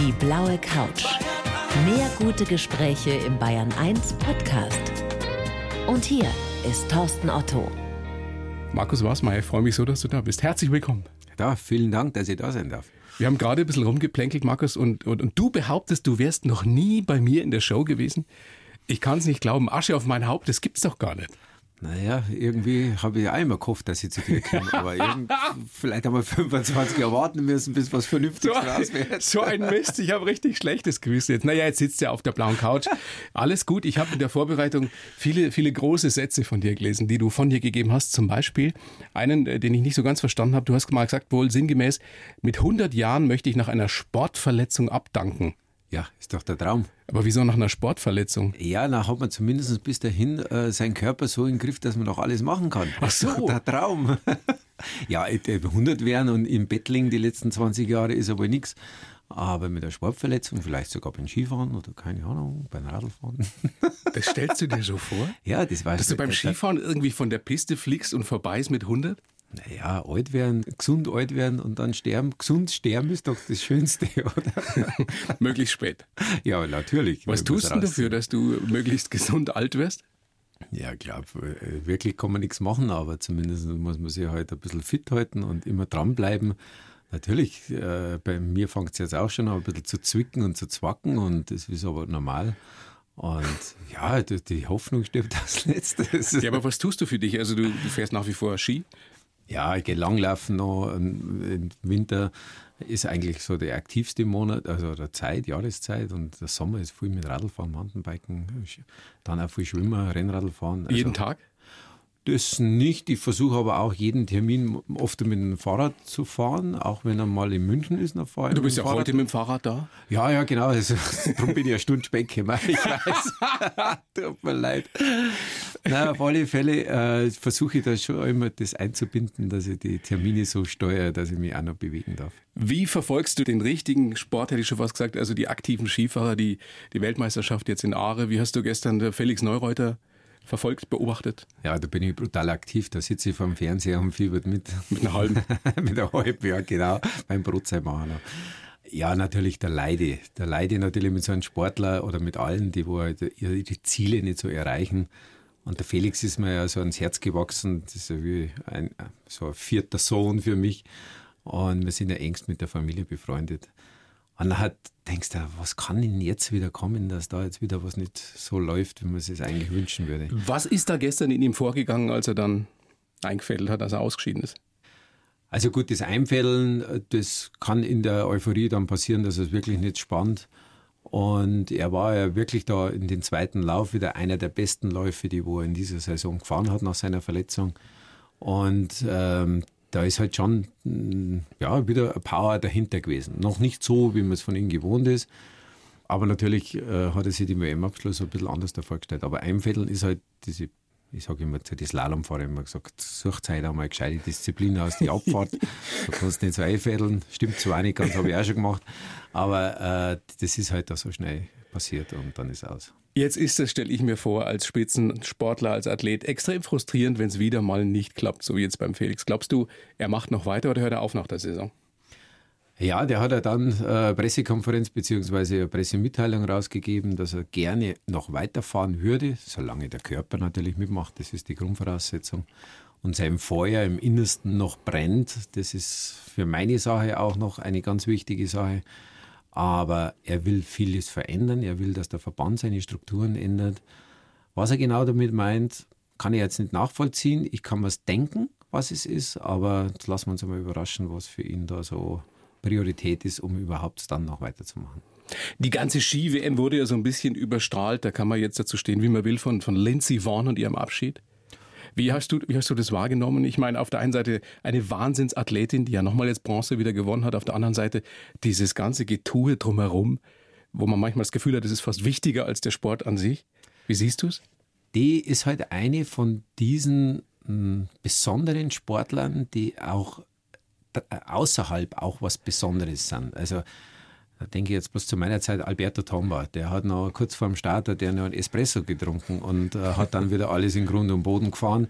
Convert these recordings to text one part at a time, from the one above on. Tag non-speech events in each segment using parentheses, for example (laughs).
Die blaue Couch. Mehr gute Gespräche im Bayern 1 Podcast. Und hier ist Thorsten Otto. Markus Wasmeier, ich freue mich so, dass du da bist. Herzlich willkommen. Ja, vielen Dank, dass ich da sein darf. Wir haben gerade ein bisschen rumgeplänkelt, Markus, und, und, und du behauptest, du wärst noch nie bei mir in der Show gewesen. Ich kann es nicht glauben. Asche auf mein Haupt, das gibt's doch gar nicht. Naja, irgendwie habe ich auch immer gehofft, dass ich zu dir komme. (laughs) Aber vielleicht haben wir 25 Jahre warten müssen, bis was Vernünftiges so, raus wird. So ein Mist, ich habe richtig schlechtes Gewissen jetzt. Naja, jetzt sitzt er auf der blauen Couch. Alles gut. Ich habe in der Vorbereitung viele, viele große Sätze von dir gelesen, die du von dir gegeben hast. Zum Beispiel einen, äh, den ich nicht so ganz verstanden habe. Du hast mal gesagt, wohl sinngemäß, mit 100 Jahren möchte ich nach einer Sportverletzung abdanken. Ja, ist doch der Traum. Aber wieso nach einer Sportverletzung? Ja, da hat man zumindest bis dahin äh, seinen Körper so im Griff, dass man noch alles machen kann. Ach so. Der Traum. (laughs) ja, 100 werden und im Bett liegen die letzten 20 Jahre ist aber nichts. Aber mit einer Sportverletzung, vielleicht sogar beim Skifahren oder keine Ahnung, beim Radlfahren. (laughs) Das stellst du dir so vor? Ja, das war Dass du beim Skifahren irgendwie von der Piste fliegst und vorbei ist mit 100? Naja, alt werden, gesund alt werden und dann sterben. Gesund sterben ist doch das Schönste, (laughs) oder? (laughs) möglichst spät. Ja, natürlich. Was tust du dafür, dass du möglichst gesund alt wirst? Ja, ich glaube, wirklich kann man nichts machen, aber zumindest muss man sich halt ein bisschen fit halten und immer dranbleiben. Natürlich, äh, bei mir fängt es jetzt auch schon an, ein bisschen zu zwicken und zu zwacken und das ist aber normal. Und ja, die Hoffnung stirbt als (laughs) letztes. Ja, aber was tust du für dich? Also du, du fährst nach wie vor Ski? Ja, ich gehe langlaufen noch. Im Winter ist eigentlich so der aktivste Monat, also der Zeit, Jahreszeit. Und der Sommer ist viel mit Radlfahren, Mountainbiken, dann auch viel Schwimmen, Rennradlfahren. Also Jeden Tag? Das nicht. Ich versuche aber auch jeden Termin oft mit dem Fahrrad zu fahren, auch wenn er mal in München ist. Noch vorher du bist ja heute mit dem Fahrrad da? Ja, ja, genau. Also, (laughs) darum bin ich eine Stunde spät gekommen. Ich weiß. (laughs) Tut mir leid. Nein, auf alle Fälle äh, versuche ich da schon immer das einzubinden, dass ich die Termine so steuere, dass ich mich auch noch bewegen darf. Wie verfolgst du den richtigen Sport, hätte ich schon fast gesagt, also die aktiven Skifahrer, die, die Weltmeisterschaft jetzt in Aare? Wie hast du gestern Felix Neureuter verfolgt, beobachtet? Ja, da bin ich brutal aktiv. Da sitze ich vor dem Fernseher und fiebert mit. Mit einer halben? (laughs) mit einer halben, ja, genau. Beim Brotzeit machen. Ja, natürlich der Leide. Der Leide natürlich mit so einem Sportler oder mit allen, die wo halt ihre Ziele nicht so erreichen. Und der Felix ist mir ja so ans Herz gewachsen. Das ist ja wie ein, so ein vierter Sohn für mich. Und wir sind ja engst mit der Familie befreundet. Und dann hat, denkst du, was kann denn jetzt wieder kommen, dass da jetzt wieder was nicht so läuft, wie man es sich eigentlich wünschen würde. Was ist da gestern in ihm vorgegangen, als er dann eingefädelt hat, als er ausgeschieden ist? Also gut, das Einfädeln, das kann in der Euphorie dann passieren, dass es wirklich nicht spannt. Und er war ja wirklich da in den zweiten Lauf wieder einer der besten Läufe, die wo er in dieser Saison gefahren hat nach seiner Verletzung. Und ähm, da ist halt schon mm, ja, wieder Power dahinter gewesen. Noch nicht so, wie man es von ihm gewohnt ist. Aber natürlich äh, hat er sich den WM-Abschluss ein bisschen anders vorgestellt. Aber Einfädeln ist halt diese, ich sage immer zu den Slalomfahrer immer gesagt, sucht halt einmal gescheite Disziplin aus, die Abfahrt. (laughs) du kannst nicht so einfädeln. Stimmt zwar nicht ganz, habe ich auch schon gemacht. Aber äh, das ist halt da so schnell passiert und dann ist aus. Jetzt ist es, stelle ich mir vor, als Spitzensportler, als Athlet extrem frustrierend, wenn es wieder mal nicht klappt, so wie jetzt beim Felix. Glaubst du, er macht noch weiter oder hört er auf nach der Saison? Ja, der hat ja dann äh, Pressekonferenz bzw. Pressemitteilung rausgegeben, dass er gerne noch weiterfahren würde, solange der Körper natürlich mitmacht. Das ist die Grundvoraussetzung. Und sein Feuer im Innersten noch brennt. Das ist für meine Sache auch noch eine ganz wichtige Sache. Aber er will vieles verändern. Er will, dass der Verband seine Strukturen ändert. Was er genau damit meint, kann ich jetzt nicht nachvollziehen. Ich kann was denken, was es ist, aber jetzt lassen wir uns einmal überraschen, was für ihn da so Priorität ist, um überhaupt dann noch weiterzumachen. Die ganze Ski-WM wurde ja so ein bisschen überstrahlt, da kann man jetzt dazu stehen, wie man will, von, von Lindsey Vaughn und ihrem Abschied. Wie hast, du, wie hast du das wahrgenommen? Ich meine, auf der einen Seite eine Wahnsinnsathletin, die ja nochmal jetzt Bronze wieder gewonnen hat, auf der anderen Seite dieses ganze Getue drumherum, wo man manchmal das Gefühl hat, das ist fast wichtiger als der Sport an sich. Wie siehst du es? Die ist halt eine von diesen mh, hm, besonderen Sportlern, die auch außerhalb auch was Besonderes sind. Also da denke ich jetzt bloß zu meiner Zeit Alberto Tomba, der hat noch kurz vor dem Start der noch einen Espresso getrunken und äh, hat dann wieder alles in Grund und Boden gefahren,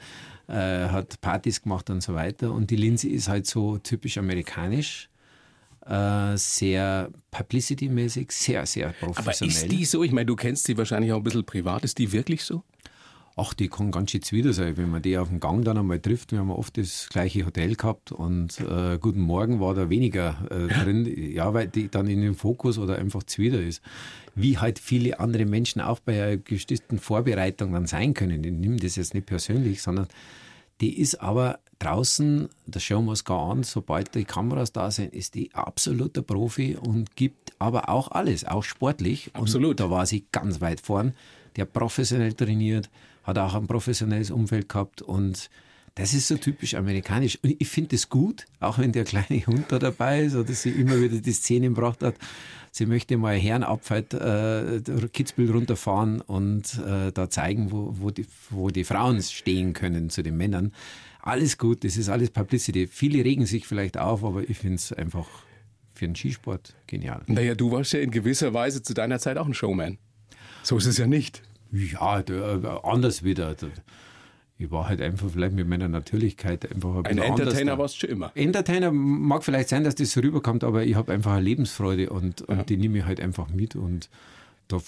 äh, hat Partys gemacht und so weiter. Und die Linse ist halt so typisch amerikanisch. äh, sehr publicity-mäßig, sehr, sehr professionell. Aber ist die so? Ich meine, du kennst sie wahrscheinlich auch ein bisschen privat. Ist die wirklich so? Ach, die kann ganz schön zwider sein, wenn man die auf dem Gang dann einmal trifft. Wir haben oft das gleiche Hotel gehabt und äh, Guten Morgen war da weniger äh, drin. Ja, weil die dann in den Fokus oder einfach zwider ist. Wie halt viele andere Menschen auch bei einer bestimmten Vorbereitung dann sein können. Ich nehme das jetzt nicht persönlich, sondern die ist aber draußen, das schauen wir uns gar an, sobald die Kameras da sind, ist die absoluter Profi und gibt aber auch alles, auch sportlich. Absolut. Und da war sie ganz weit vorn. Hat professionell trainiert, hat auch ein professionelles Umfeld gehabt und das ist so typisch amerikanisch. Und ich finde es gut, auch wenn der kleine Hund da dabei ist oder sie immer wieder die Szene gebracht hat. Sie möchte mal Herrenabfahrt, äh, Kitzbühel runterfahren und äh, da zeigen, wo, wo, die, wo die Frauen stehen können zu den Männern. Alles gut, das ist alles Publicity. Viele regen sich vielleicht auf, aber ich finde es einfach für den Skisport genial. Naja, du warst ja in gewisser Weise zu deiner Zeit auch ein Showman. So ist es ja nicht. Ja, anders wieder. Ich war halt einfach vielleicht mit meiner Natürlichkeit einfach ein, ein Entertainer warst du schon immer. Entertainer mag vielleicht sein, dass das so rüberkommt, aber ich habe einfach eine Lebensfreude und, und ja. die nehme ich halt einfach mit und da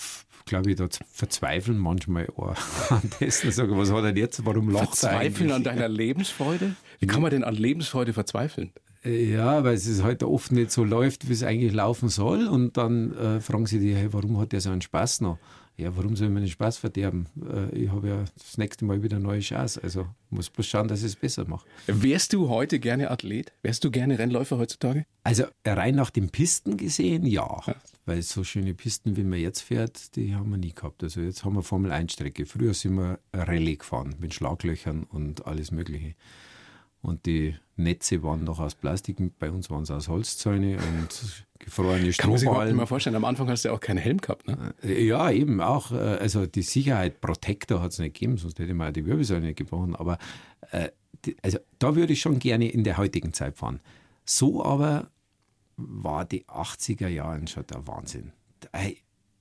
glaube ich, da verzweifeln manchmal auch an dessen. Sagen, was hat er jetzt? Warum lacht er Verzweifeln an deiner Lebensfreude? Wie kann man denn an Lebensfreude verzweifeln? Ja, weil es halt oft nicht so läuft, wie es eigentlich laufen soll. Und dann äh, fragen sie dich, hey, warum hat der so einen Spaß noch? ja, warum soll ich meinen Spaß verderben? Äh, ich habe ja das nächste Mal wieder eine neue Chance. Also muss bloß schauen, dass ich es besser mache. Wärst du heute gerne Athlet? Wärst du gerne Rennläufer heutzutage? Also rein nach den Pisten gesehen, ja. ja. Weil so schöne Pisten, wie man jetzt fährt, die haben wir nie gehabt. Also jetzt haben wir Formel 1 Strecke. Früher sind wir Rallye gefahren mit Schlaglöchern und alles Mögliche. Und die Netze waren noch aus Plastik, bei uns waren es aus Holzzäune und gefrorene Strohballen. Kann man sich überhaupt mal vorstellen, am Anfang hast du ja auch keinen Helm gehabt, ne? Äh, ja, eben auch. Äh, also die Sicherheit, Protector hat es nicht gegeben, sonst hätte man ja die Wirbelsäule nicht gebrochen. Aber äh, also da würde ich schon gerne in der heutigen Zeit fahren. So aber war die 80er Jahre schon der Wahnsinn.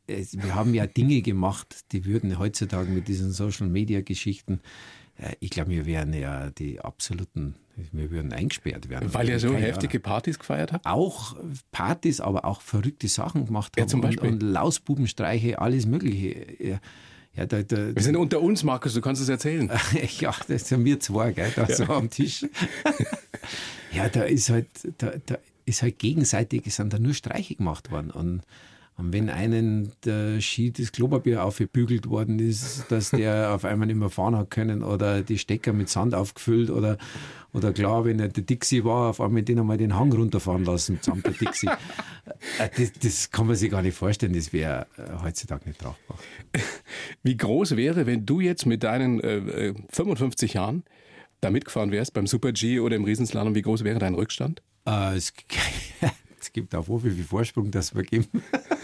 Wir haben ja Dinge gemacht, die würden heutzutage mit diesen Social Media Geschichten ich glaube, wir wären ja die absoluten, wir würden eingesperrt werden. Weil ihr so heftige Partys gefeiert habt? Auch Partys, aber auch verrückte Sachen gemacht ja, zum Beispiel? Und, und Lausbubenstreiche, alles Mögliche. Ja, ja, da, da, wir sind unter uns, Markus, du kannst es erzählen. (laughs) ja, das sind wir zwei, gell, da ja. so am Tisch. (laughs) ja, da ist halt, da, da ist halt gegenseitig, sind da nur Streiche gemacht worden. Und und wenn einen der Ski das Klopapier aufgebügelt worden ist, dass der (laughs) auf einmal nicht mehr fahren hat können oder die Stecker mit Sand aufgefüllt oder, oder klar, wenn er der Dixie war, auf einmal den einmal den Hang runterfahren lassen samt der Dixie. Äh, das, das, kann man sich gar nicht vorstellen, das wäre äh, heutzutage nicht tragbar. (laughs) Wie groß wäre, wenn du jetzt mit deinen äh, 55 äh, Jahren da mitgefahren wärst beim Super G oder im Riesenslalom, wie groß wäre dein Rückstand? Äh, es, (laughs) es gibt auch so viel Vorsprung, dass wir geben.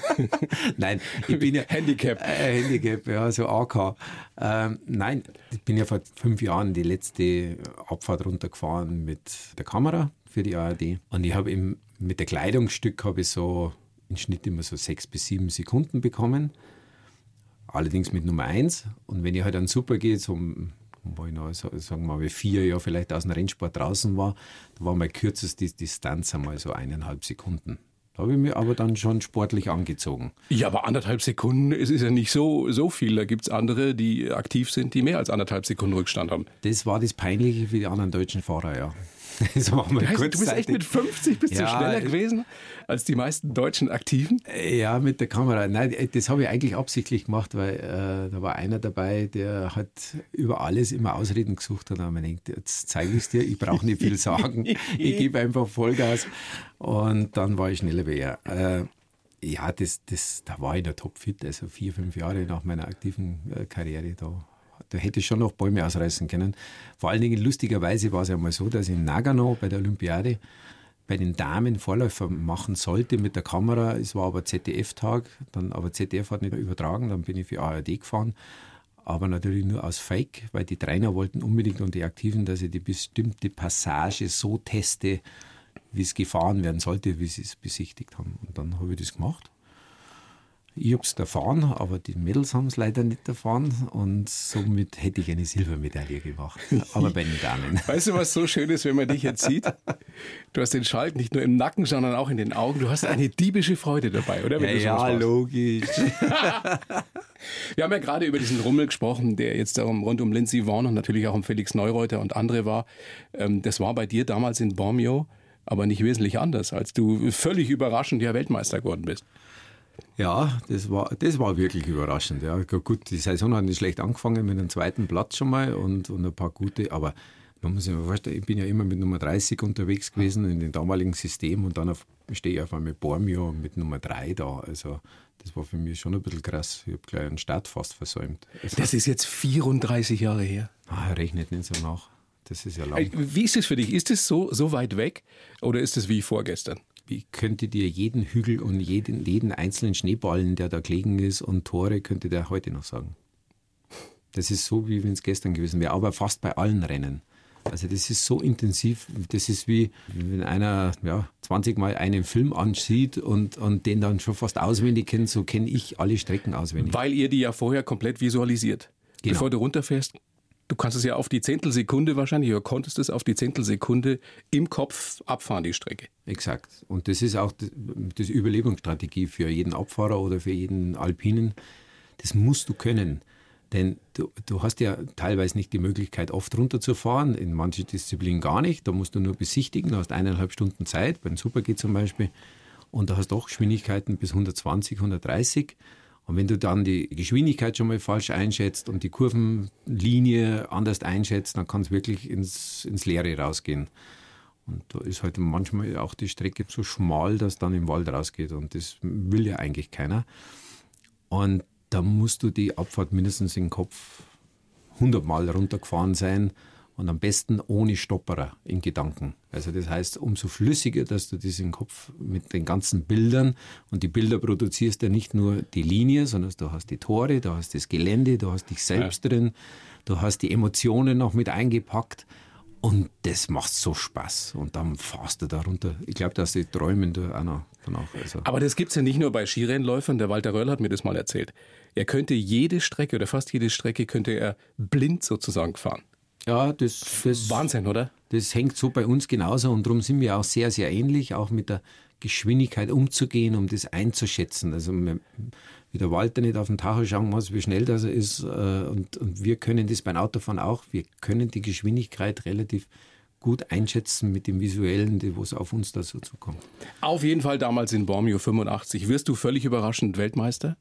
(laughs) nein, ich bin ja. Handicap. Äh, Handicap, ja, so AK. Ähm, nein, ich bin ja vor fünf Jahren die letzte Abfahrt runtergefahren mit der Kamera für die ARD. Und ich habe mit der Kleidungsstück habe ich so im Schnitt immer so sechs bis sieben Sekunden bekommen. Allerdings mit Nummer eins. Und wenn ich halt dann super gehe, so wo ich noch, sagen wir mal, vier Jahre vielleicht aus dem Rennsport draußen war, da war meine kürzeste Distanz einmal so eineinhalb Sekunden. Da habe ich mich aber dann schon sportlich angezogen. Ja, aber anderthalb Sekunden es ist ja nicht so, so viel. Da gibt es andere, die aktiv sind, die mehr als anderthalb Sekunden Rückstand haben. Das war das Peinliche für die anderen deutschen Fahrer, ja. War mal heißt, du bist echt mit 50 bist ja, du schneller gewesen als die meisten deutschen Aktiven? Ja, mit der Kamera. Nein, das habe ich eigentlich absichtlich gemacht, weil äh, da war einer dabei, der hat über alles immer Ausreden gesucht und dann habe ich gedacht, jetzt zeige ich es dir, ich brauche nicht viel sagen, (laughs) ich gebe einfach Vollgas und dann war ich schneller wie er. Äh, ja, das, das, da war ich noch topfit, also vier, fünf Jahre nach meiner aktiven äh, Karriere da da hätte ich schon noch Bäume ausreißen können. Vor allen Dingen lustigerweise war es ja mal so, dass ich in Nagano bei der Olympiade bei den Damen Vorläufer machen sollte mit der Kamera. Es war aber ZDF-Tag, dann aber ZDF hat nicht übertragen, dann bin ich für ARD gefahren. Aber natürlich nur aus Fake, weil die Trainer wollten unbedingt und die Aktiven, dass ich die bestimmte Passage so teste, wie es gefahren werden sollte, wie sie es besichtigt haben. Und dann habe ich das gemacht. Ich habe es erfahren, aber die Mädels haben es leider nicht erfahren und somit hätte ich eine Silbermedaille gemacht. Aber bei den Damen. (laughs) Weißt du, was so schön ist, wenn man dich jetzt sieht? Du hast den Schalk nicht nur im Nacken, sondern auch in den Augen. Du hast eine diebische Freude dabei, oder? Wenn ja, ja logisch. (laughs) Wir haben ja gerade über diesen Rummel gesprochen, der jetzt darum rund um Lindsay Vaughn und natürlich auch um Felix Neureuter und andere war. Ähm, das war bei dir damals in Bormio aber nicht wesentlich anders, als du völlig überraschend ja Weltmeister geworden bist. Ja, das war, das war wirklich überraschend. Ja. Gut, die Saison hat nicht schlecht angefangen mit einem zweiten Platz schon mal und, und ein paar gute, aber man muss sich mal vorstellen, ich bin ja immer mit Nummer 30 unterwegs gewesen in dem damaligen System und dann stehe ich auf einmal Bormio mit Nummer 3 da. Also das war für mich schon ein bisschen krass. Ich habe gleich einen Start fast versäumt. Also, das ist jetzt 34 Jahre her. Ah, rechnet nicht so nach. Das ist ja lang. Wie ist es für dich? Ist es so, so weit weg oder ist es wie vorgestern? Ich könnte dir jeden Hügel und jeden, jeden einzelnen Schneeballen, der da gelegen ist und Tore, könnte der heute noch sagen. Das ist so, wie wenn es gestern gewesen wäre, aber fast bei allen Rennen. Also das ist so intensiv, das ist wie wenn einer ja, 20 Mal einen Film ansieht und, und den dann schon fast auswendig kennt, so kenne ich alle Strecken auswendig. Weil ihr die ja vorher komplett visualisiert. Genau. Bevor du runterfährst, Du kannst es ja auf die Zehntelsekunde wahrscheinlich, oder konntest es auf die Zehntelsekunde im Kopf abfahren, die Strecke. Exakt. Und das ist auch die Überlebensstrategie für jeden Abfahrer oder für jeden Alpinen. Das musst du können. Denn du, du hast ja teilweise nicht die Möglichkeit, oft runterzufahren, in manchen Disziplinen gar nicht. Da musst du nur besichtigen, du hast eineinhalb Stunden Zeit, beim Super-G zum Beispiel. Und da hast du auch Geschwindigkeiten bis 120, 130. Und wenn du dann die Geschwindigkeit schon mal falsch einschätzt und die Kurvenlinie anders einschätzt, dann kann es wirklich ins, ins Leere rausgehen. Und da ist halt manchmal auch die Strecke so schmal, dass dann im Wald rausgeht. Und das will ja eigentlich keiner. Und da musst du die Abfahrt mindestens im Kopf 100 Mal runtergefahren sein und am besten ohne Stopperer in Gedanken. Also das heißt, umso flüssiger, dass du diesen Kopf mit den ganzen Bildern und die Bilder produzierst ja nicht nur die Linie, sondern du hast die Tore, du hast das Gelände, du hast dich selbst ja. drin, du hast die Emotionen noch mit eingepackt und das macht so Spaß. Und dann fahrst du da runter. Ich glaube, dass die träumen da auch noch danach. Also. Aber das gibt es ja nicht nur bei Skirennläufern. Der Walter Röll hat mir das mal erzählt. Er könnte jede Strecke oder fast jede Strecke könnte er blind sozusagen fahren. Ja, das, das Wahnsinn, oder? Das hängt so bei uns genauso und darum sind wir auch sehr, sehr ähnlich, auch mit der Geschwindigkeit umzugehen, um das einzuschätzen. Also wie der Walter nicht auf den Tacho schauen muss, wie schnell das ist äh, und, und wir können das beim Autofahren auch. Wir können die Geschwindigkeit relativ gut einschätzen mit dem Visuellen, was auf uns da so zukommt. Auf jeden Fall damals in Bormio 85 wirst du völlig überraschend Weltmeister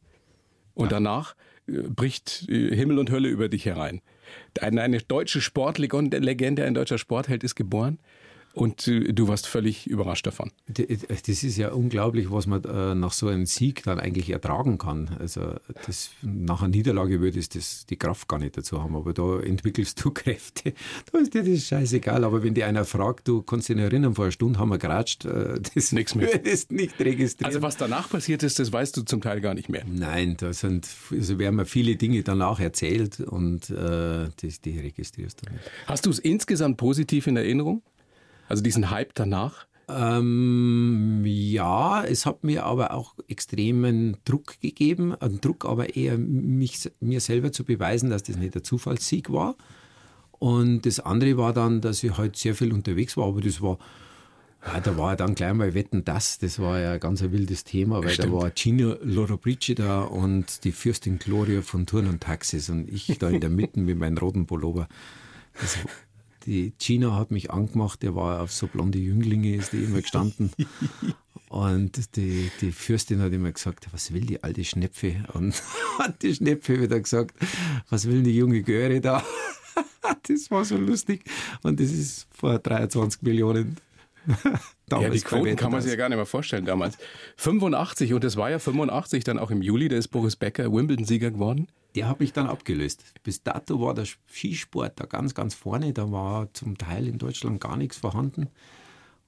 und ja. danach äh, bricht äh, Himmel und Hölle über dich herein. Eine, eine deutsche Sportlegende, ein deutscher Sportheld ist geboren. Und äh, du warst völlig überrascht davon. Das ist ja unglaublich, was man äh, nach so einem Sieg dann eigentlich ertragen kann. Also das, nach einer Niederlage würde es das, die Kraft gar nicht dazu haben, aber da entwickelst du (laughs) Kräfte. Da ist dir das scheißegal. Aber wenn dir einer fragt, du kannst dich erinnern, vor einer Stunde haben wir geratscht, äh, das nichts mehr. (laughs) würdest nicht registrieren. Also was danach passiert ist, das weißt du zum Teil gar nicht mehr. Nein, da sind, also werden mir viele Dinge danach erzählt und äh, das, die registrierst du nicht. Hast du es insgesamt positiv in Erinnerung? Also diesen Hype danach? Ähm, ja, es hat mir aber auch extremen Druck gegeben. Ein Druck aber eher mich, mir selber zu beweisen, dass das nicht der Zufallssieg war. Und das andere war dann, dass ich halt sehr viel unterwegs war, aber das war, ja, da war dann gleich mal Wetten das, das war ja ganz ein wildes Thema, weil Stimmt. da war Gino Lollobrigida und die Fürstin Gloria von Turn und Taxis und ich da in der Mitte mit meinem roten Pullover. Das, die Gina hat mich angemacht, der war auf so blonde Jünglinge, ist die immer gestanden. (laughs) Und die, die Fürstin hat immer gesagt, was will die alte Schnepfe? Und (laughs) hat die Schnepfe wieder gesagt, was will die junge Göre da? (laughs) Das war so lustig. Und das ist vor 23 Millionen. ja, die Quoten kann man sich ja gar nicht mehr vorstellen damals. 85, und das war ja 85 dann auch im Juli, da ist Boris Becker Wimbledon-Sieger geworden der habe ich dann abgelöst. Bis dato war der Skisport da ganz, ganz vorne. Da war zum Teil in Deutschland gar nichts vorhanden.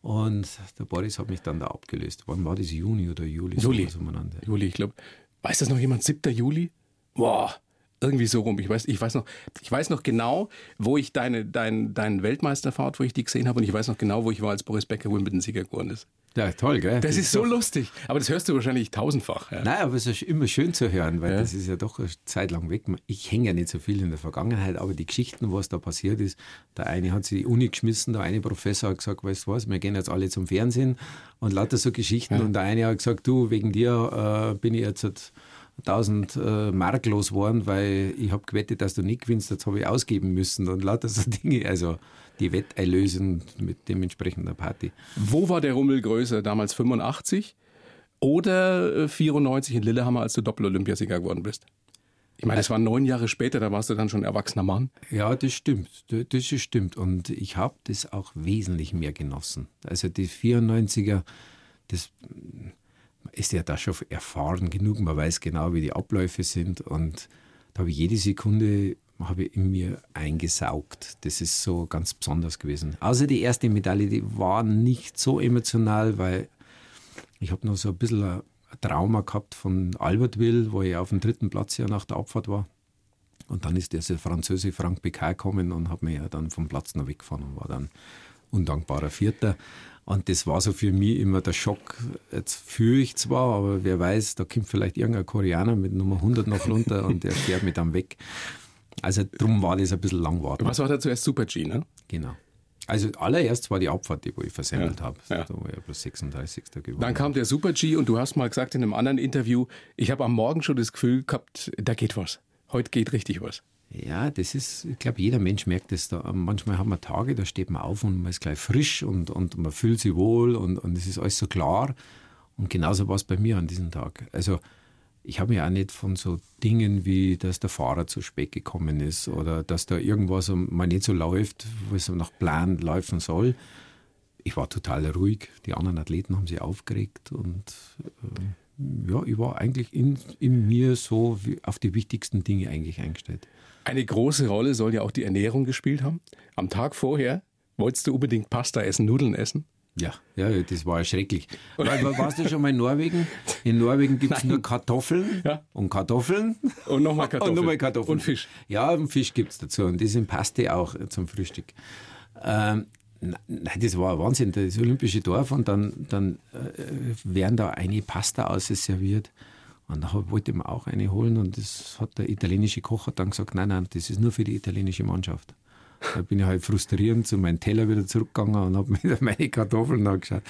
Und der Boris hat mich dann da abgelöst. Wann war das? Juni oder Juli? Juli. So Juli, ich glaube. Weiß das noch jemand? 7. Juli? Boah, Irgendwie so rum. Ich weiß, ich weiß noch, ich weiß noch genau, wo ich deine, dein, deine Weltmeisterfahrt, wo ich die gesehen habe, und ich weiß noch genau, wo ich war, als Boris Becker Wimbledon-Sieger geworden ist. Ja, toll, gell? Das, das ist so lustig. Aber das hörst du wahrscheinlich tausendfach. Ja. Nein, aber es ist immer schön zu hören, weil ja. das ist ja doch eine Zeit lang weg. Ich hänge ja nicht so viel in der Vergangenheit, aber die Geschichten, was da passiert ist, der eine hat sich die Uni geschmissen, der eine Professor hat gesagt, weißt du was, wir gehen jetzt alle zum Fernsehen und lauter so Geschichten. Ja. Und der eine hat gesagt, du, wegen dir äh, bin ich jetzt 1000 äh, Mark los geworden, weil ich habe gewettet, dass du nicht gewinnst, jetzt habe ich ausgeben müssen und lauter (laughs) so Dinge. Also die Wetterlösen mit dementsprechender Party. Wo war der Rummel größer? Damals 85 oder 94 äh, in Lillehammer, als du Doppel-Olympiasieger geworden bist? Ich meine, das war neun Jahre später, da warst du dann schon erwachsener Mann. Ja, das stimmt. Das stimmt. Und ich habe das auch wesentlich mehr genossen. Also die 94er, das ist ja da schon erfahren genug. Man weiß genau, wie die Abläufe sind. Und da habe ich jede Sekunde habe ich in mir eingesaugt. Das ist so ganz besonders gewesen. Außer die erste Medaille, die war nicht so emotional, weil ich habe noch so ein bisschen ein Trauma gehabt von Albertville, wo ich auf dem dritten Platz ja nach der Abfahrt war. Und dann ist dieser Franzose Frank Picard gekommen und hat mich ja dann vom Platz noch weggefahren und war dann undankbarer Vierter. Und das war so für mich immer der Schock. Jetzt führe ich zwar, aber wer weiß, da kommt vielleicht irgendein Koreaner mit Nummer 100 noch runter und der fährt mich dann weg. Also drum war das ein bisschen langwarten. Was war da zuerst Super G, ne? Genau. Also allererst war die Abfahrt, die wo ich versemmelt ja, habe. Ja. Da war ich bloß 36. geworden. Dann kam der Super G und du hast mal gesagt in einem anderen Interview, ich habe am Morgen schon das Gefühl gehabt, da geht was. Heute geht richtig was. Ja, das ist, ich glaube, jeder Mensch merkt das da. Manchmal hat man Tage, da steht man auf und man ist gleich frisch und, und man fühlt sich wohl und, und es ist alles so klar. Und genauso war es bei mir an diesem Tag. Also ich habe mich auch nicht von so Dingen wie, dass der Fahrer zu spät gekommen ist oder dass da irgendwas mal nicht so läuft, wo es nach Plan laufen soll. Ich war total ruhig. Die anderen Athleten haben sich aufgeregt und äh, ja, ich war eigentlich in, in mir so auf die wichtigsten Dinge eigentlich eingestellt. Eine große Rolle soll ja auch die Ernährung gespielt haben. Am Tag vorher wolltest du unbedingt Pasta essen, Nudeln essen? Ja, ja, das war schrecklich. Weil, warst du schon mal in Norwegen? In Norwegen gibt es nur Kartoffeln ja. und Kartoffeln. Und nochmal (laughs) Kartoffeln. Und nochmal Kartoffeln. Und Fisch. Ja, und Fisch gibt es dazu. Und das sind Paste auch zum Frühstück. Ähm, nein, das war Wahnsinn. Das olympische Dorf und dann, dann äh, werden da eine Pasta ausserviert. Und da wollte man auch eine holen und das hat der italienische Koch hat dann gesagt, nein, nein, das ist nur für die italienische Mannschaft. Da bin ich halt frustrierend zu meinem Teller wieder zurückgegangen und habe (laughs) mir meine Kartoffeln angeschaut.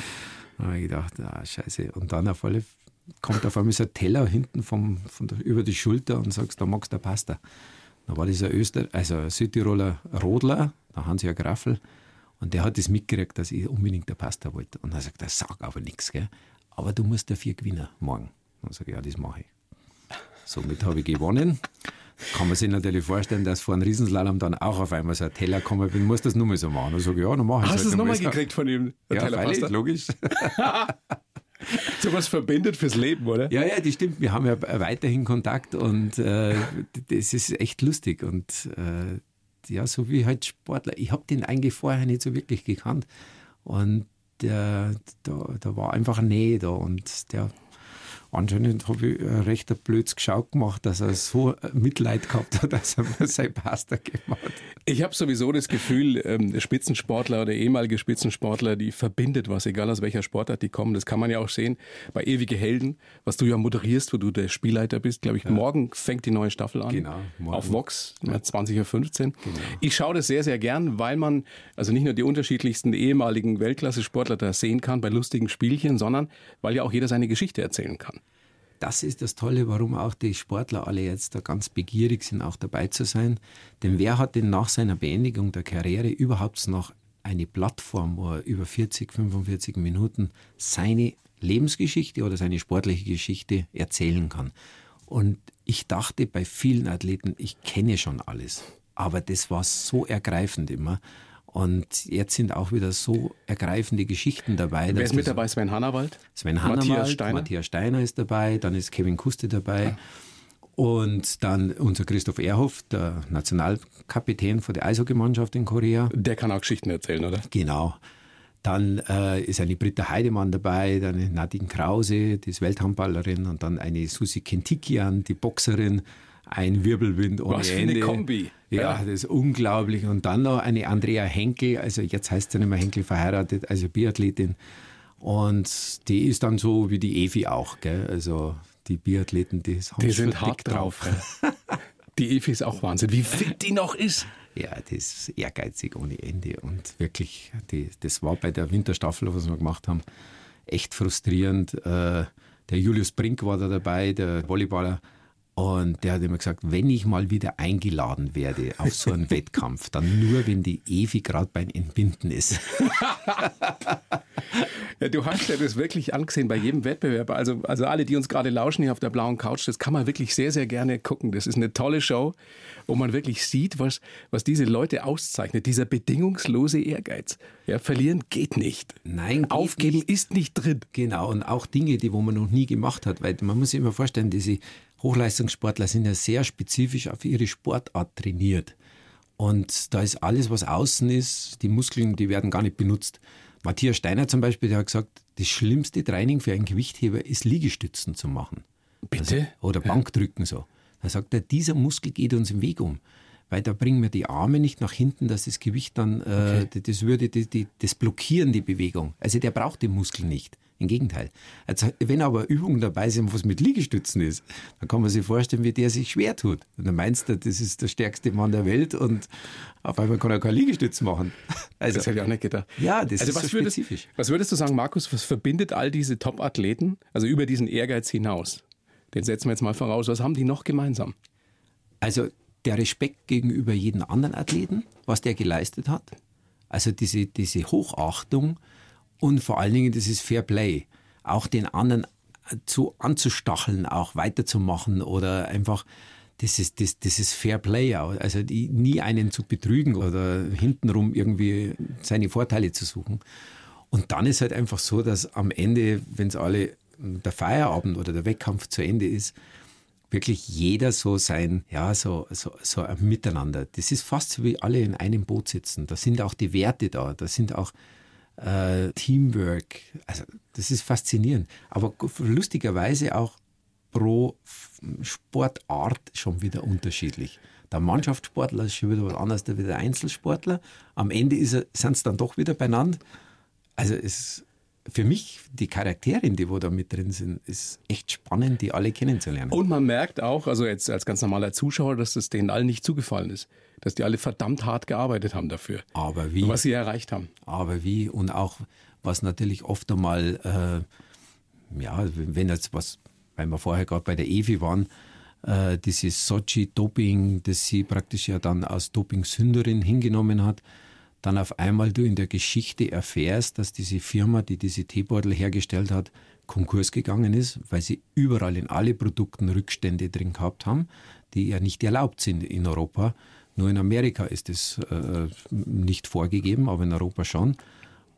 Da habe ich gedacht, ah, scheiße. Und dann auf alle, kommt auf einmal so ein Teller hinten vom, von der, über die Schulter und sagst, da magst du Pasta. Da war dieser Öster, also ein Südtiroler Rodler, der Hans-Jörg Graffel, und der hat das mitgekriegt, dass ich unbedingt eine Pasta wollte. Und er sagt, er sag aber nichts, gell? Aber du musst dafür gewinnen morgen. Und sage ich, ja, das mache ich. Somit habe ich gewonnen. Kann man sich natürlich vorstellen, dass vor einem Riesenslalom dann auch auf einmal so ein Teller kommen bin, muss das nur mal so machen. Und sage, ja, dann mache ich Hast du es halt nochmal gekriegt von ihm? Ja, freilich, logisch. (laughs) so was verbindet fürs Leben, oder? Ja, ja, das stimmt. Wir haben ja weiterhin Kontakt und äh, das ist echt lustig. Und äh, ja, so wie halt Sportler. Ich habe den eigentlich vorher nicht so wirklich gekannt. Und der, da, da war einfach eine Nähe da und der anscheinend habe ich ein recht blöds Geschau gemacht, dass er so Mitleid gehabt hat, (laughs) dass er mir sein Pasta gemacht hat. Ich habe sowieso das Gefühl, ähm, Spitzensportler oder ehemalige Spitzensportler, die verbindet was, egal aus welcher Sportart die kommen. Das kann man ja auch sehen bei Ewige Helden, was du ja moderierst, wo du der Spielleiter bist. Glaube ich, ja. morgen fängt die neue Staffel an. Genau. Morgen. Auf Vox, ja. 20.15 Uhr. Genau. Ich schaue das sehr, sehr gern, weil man also nicht nur die unterschiedlichsten ehemaligen Weltklasse-Sportler da sehen kann bei lustigen Spielchen, sondern weil ja auch jeder seine Geschichte erzählen kann das ist das Tolle, warum auch die Sportler alle jetzt da ganz begierig sind, auch dabei zu sein. Denn wer hat denn nach seiner Beendigung der Karriere überhaupt noch eine Plattform, wo er über 40, 45 Minuten seine Lebensgeschichte oder seine sportliche Geschichte erzählen kann? Und ich dachte bei vielen Athleten, ich kenne schon alles. Aber das war so ergreifend immer. Und jetzt sind auch wieder so ergreifende Geschichten dabei. Wer ist mit dabei? Sven Hannawald? Sven Hannawald, Matthias Steiner. Matthias Steiner ist dabei, dann ist Kevin Kuste dabei. Ja. Und dann unser Christoph Erhoff, der Nationalkapitän von der Eishockeymannschaft in Korea. Der kann auch Geschichten erzählen, oder? Genau. Dann äh, ist eine Britta Heidemann dabei, dann eine Nadine Krause, die ist Welthandballerin und dann eine Susi Kentikian, die Boxerin. Ein Wirbelwind ohne Was für Ende. eine Kombi. Ja, Ja. das ist unglaublich. Und dann noch eine Andrea Henkel, also jetzt heißt sie nicht mehr Henkel verheiratet, also Biathletin. Und die ist dann so wie die Evi auch, gell? Also die Biathleten, die, Die sind hart dick drauf. ja. Die Evi ist auch Wahnsinn. Wie fit die noch ist. Ja, das ist ehrgeizig ohne Ende. Und wirklich, die, das war bei der Winterstaffel, was wir gemacht haben, echt frustrierend. Äh, der Julius Brink war da dabei, der Volleyballer. Und der hat immer gesagt, wenn ich mal wieder eingeladen werde auf so einen (laughs) Wettkampf, dann nur, wenn die Evi gerade beim Entbinden ist. (laughs) Ja, du hast ja das wirklich angesehen bei jedem Wettbewerb. Also, also alle, die uns gerade lauschen hier auf der blauen Couch, das kann man wirklich sehr, sehr gerne gucken. Das ist eine tolle Show, wo man wirklich sieht, was, was diese Leute auszeichnet. Dieser bedingungslose Ehrgeiz. Ja, verlieren geht nicht. Nein, geht Aufgeben nicht. ist nicht drin. Genau, und auch Dinge, die wo man noch nie gemacht hat, weil man muss sich immer vorstellen, diese Hochleistungssportler sind ja sehr spezifisch auf ihre Sportart trainiert. Und da ist alles, was außen ist, die Muskeln, die werden gar nicht benutzt. Matthias Steiner zum Beispiel, der hat gesagt, das schlimmste Training für einen Gewichtheber ist Liegestützen zu machen. Bitte? Also, oder Bankdrücken so. Da sagt er, dieser Muskel geht uns im Weg um. Weil da bringen wir die Arme nicht nach hinten, dass das Gewicht dann, äh, das würde die, die, das blockieren, die Bewegung. Also der braucht den Muskel nicht. Im Gegenteil. Also, wenn aber Übungen dabei sind, was mit Liegestützen ist, dann kann man sich vorstellen, wie der sich schwer tut. Und dann meinst du, das ist der stärkste Mann der Welt und auf einmal kann er keine Liegestütze machen. Also, (laughs) Das hätte ich auch nicht gedacht. Ja, das also ist was so würdest, spezifisch. Was würdest du sagen, Markus, was verbindet all diese Top-Athleten, also über diesen Ehrgeiz hinaus? Den setzen wir jetzt mal voraus. Was haben die noch gemeinsam? Also der Respekt gegenüber jedem anderen Athleten, was der geleistet hat. Also diese, diese Hochachtung und vor allen Dingen dieses Fair Play. Auch den anderen zu anzustacheln, auch weiterzumachen oder einfach das ist, das, das ist Fair Play. Also die, nie einen zu betrügen oder hintenrum irgendwie seine Vorteile zu suchen. Und dann ist halt einfach so, dass am Ende, wenn es alle der Feierabend oder der Wettkampf zu Ende ist, wirklich jeder so sein, ja, so, so, so ein Miteinander. Das ist fast so wie alle in einem Boot sitzen. Da sind auch die Werte da, da sind auch äh, Teamwork. Also das ist faszinierend. Aber lustigerweise auch pro Sportart schon wieder unterschiedlich. Der Mannschaftssportler ist schon wieder was anderes der Einzelsportler. Am Ende sind es dann doch wieder beieinander. Also es für mich, die Charaktere, die wo da mit drin sind, ist echt spannend, die alle kennenzulernen. Und man merkt auch, also jetzt als ganz normaler Zuschauer, dass das denen allen nicht zugefallen ist. Dass die alle verdammt hart gearbeitet haben dafür. Aber wie? Was sie erreicht haben. Aber wie? Und auch, was natürlich oft einmal, äh, ja, wenn jetzt was, weil wir vorher gerade bei der EFI waren, äh, dieses Sochi-Doping, das sie praktisch ja dann als Dopingsünderin hingenommen hat, dann auf einmal du in der Geschichte erfährst, dass diese Firma, die diese Teebeutel hergestellt hat, Konkurs gegangen ist, weil sie überall in alle Produkten Rückstände drin gehabt haben, die ja nicht erlaubt sind in Europa. Nur in Amerika ist es äh, nicht vorgegeben, aber in Europa schon.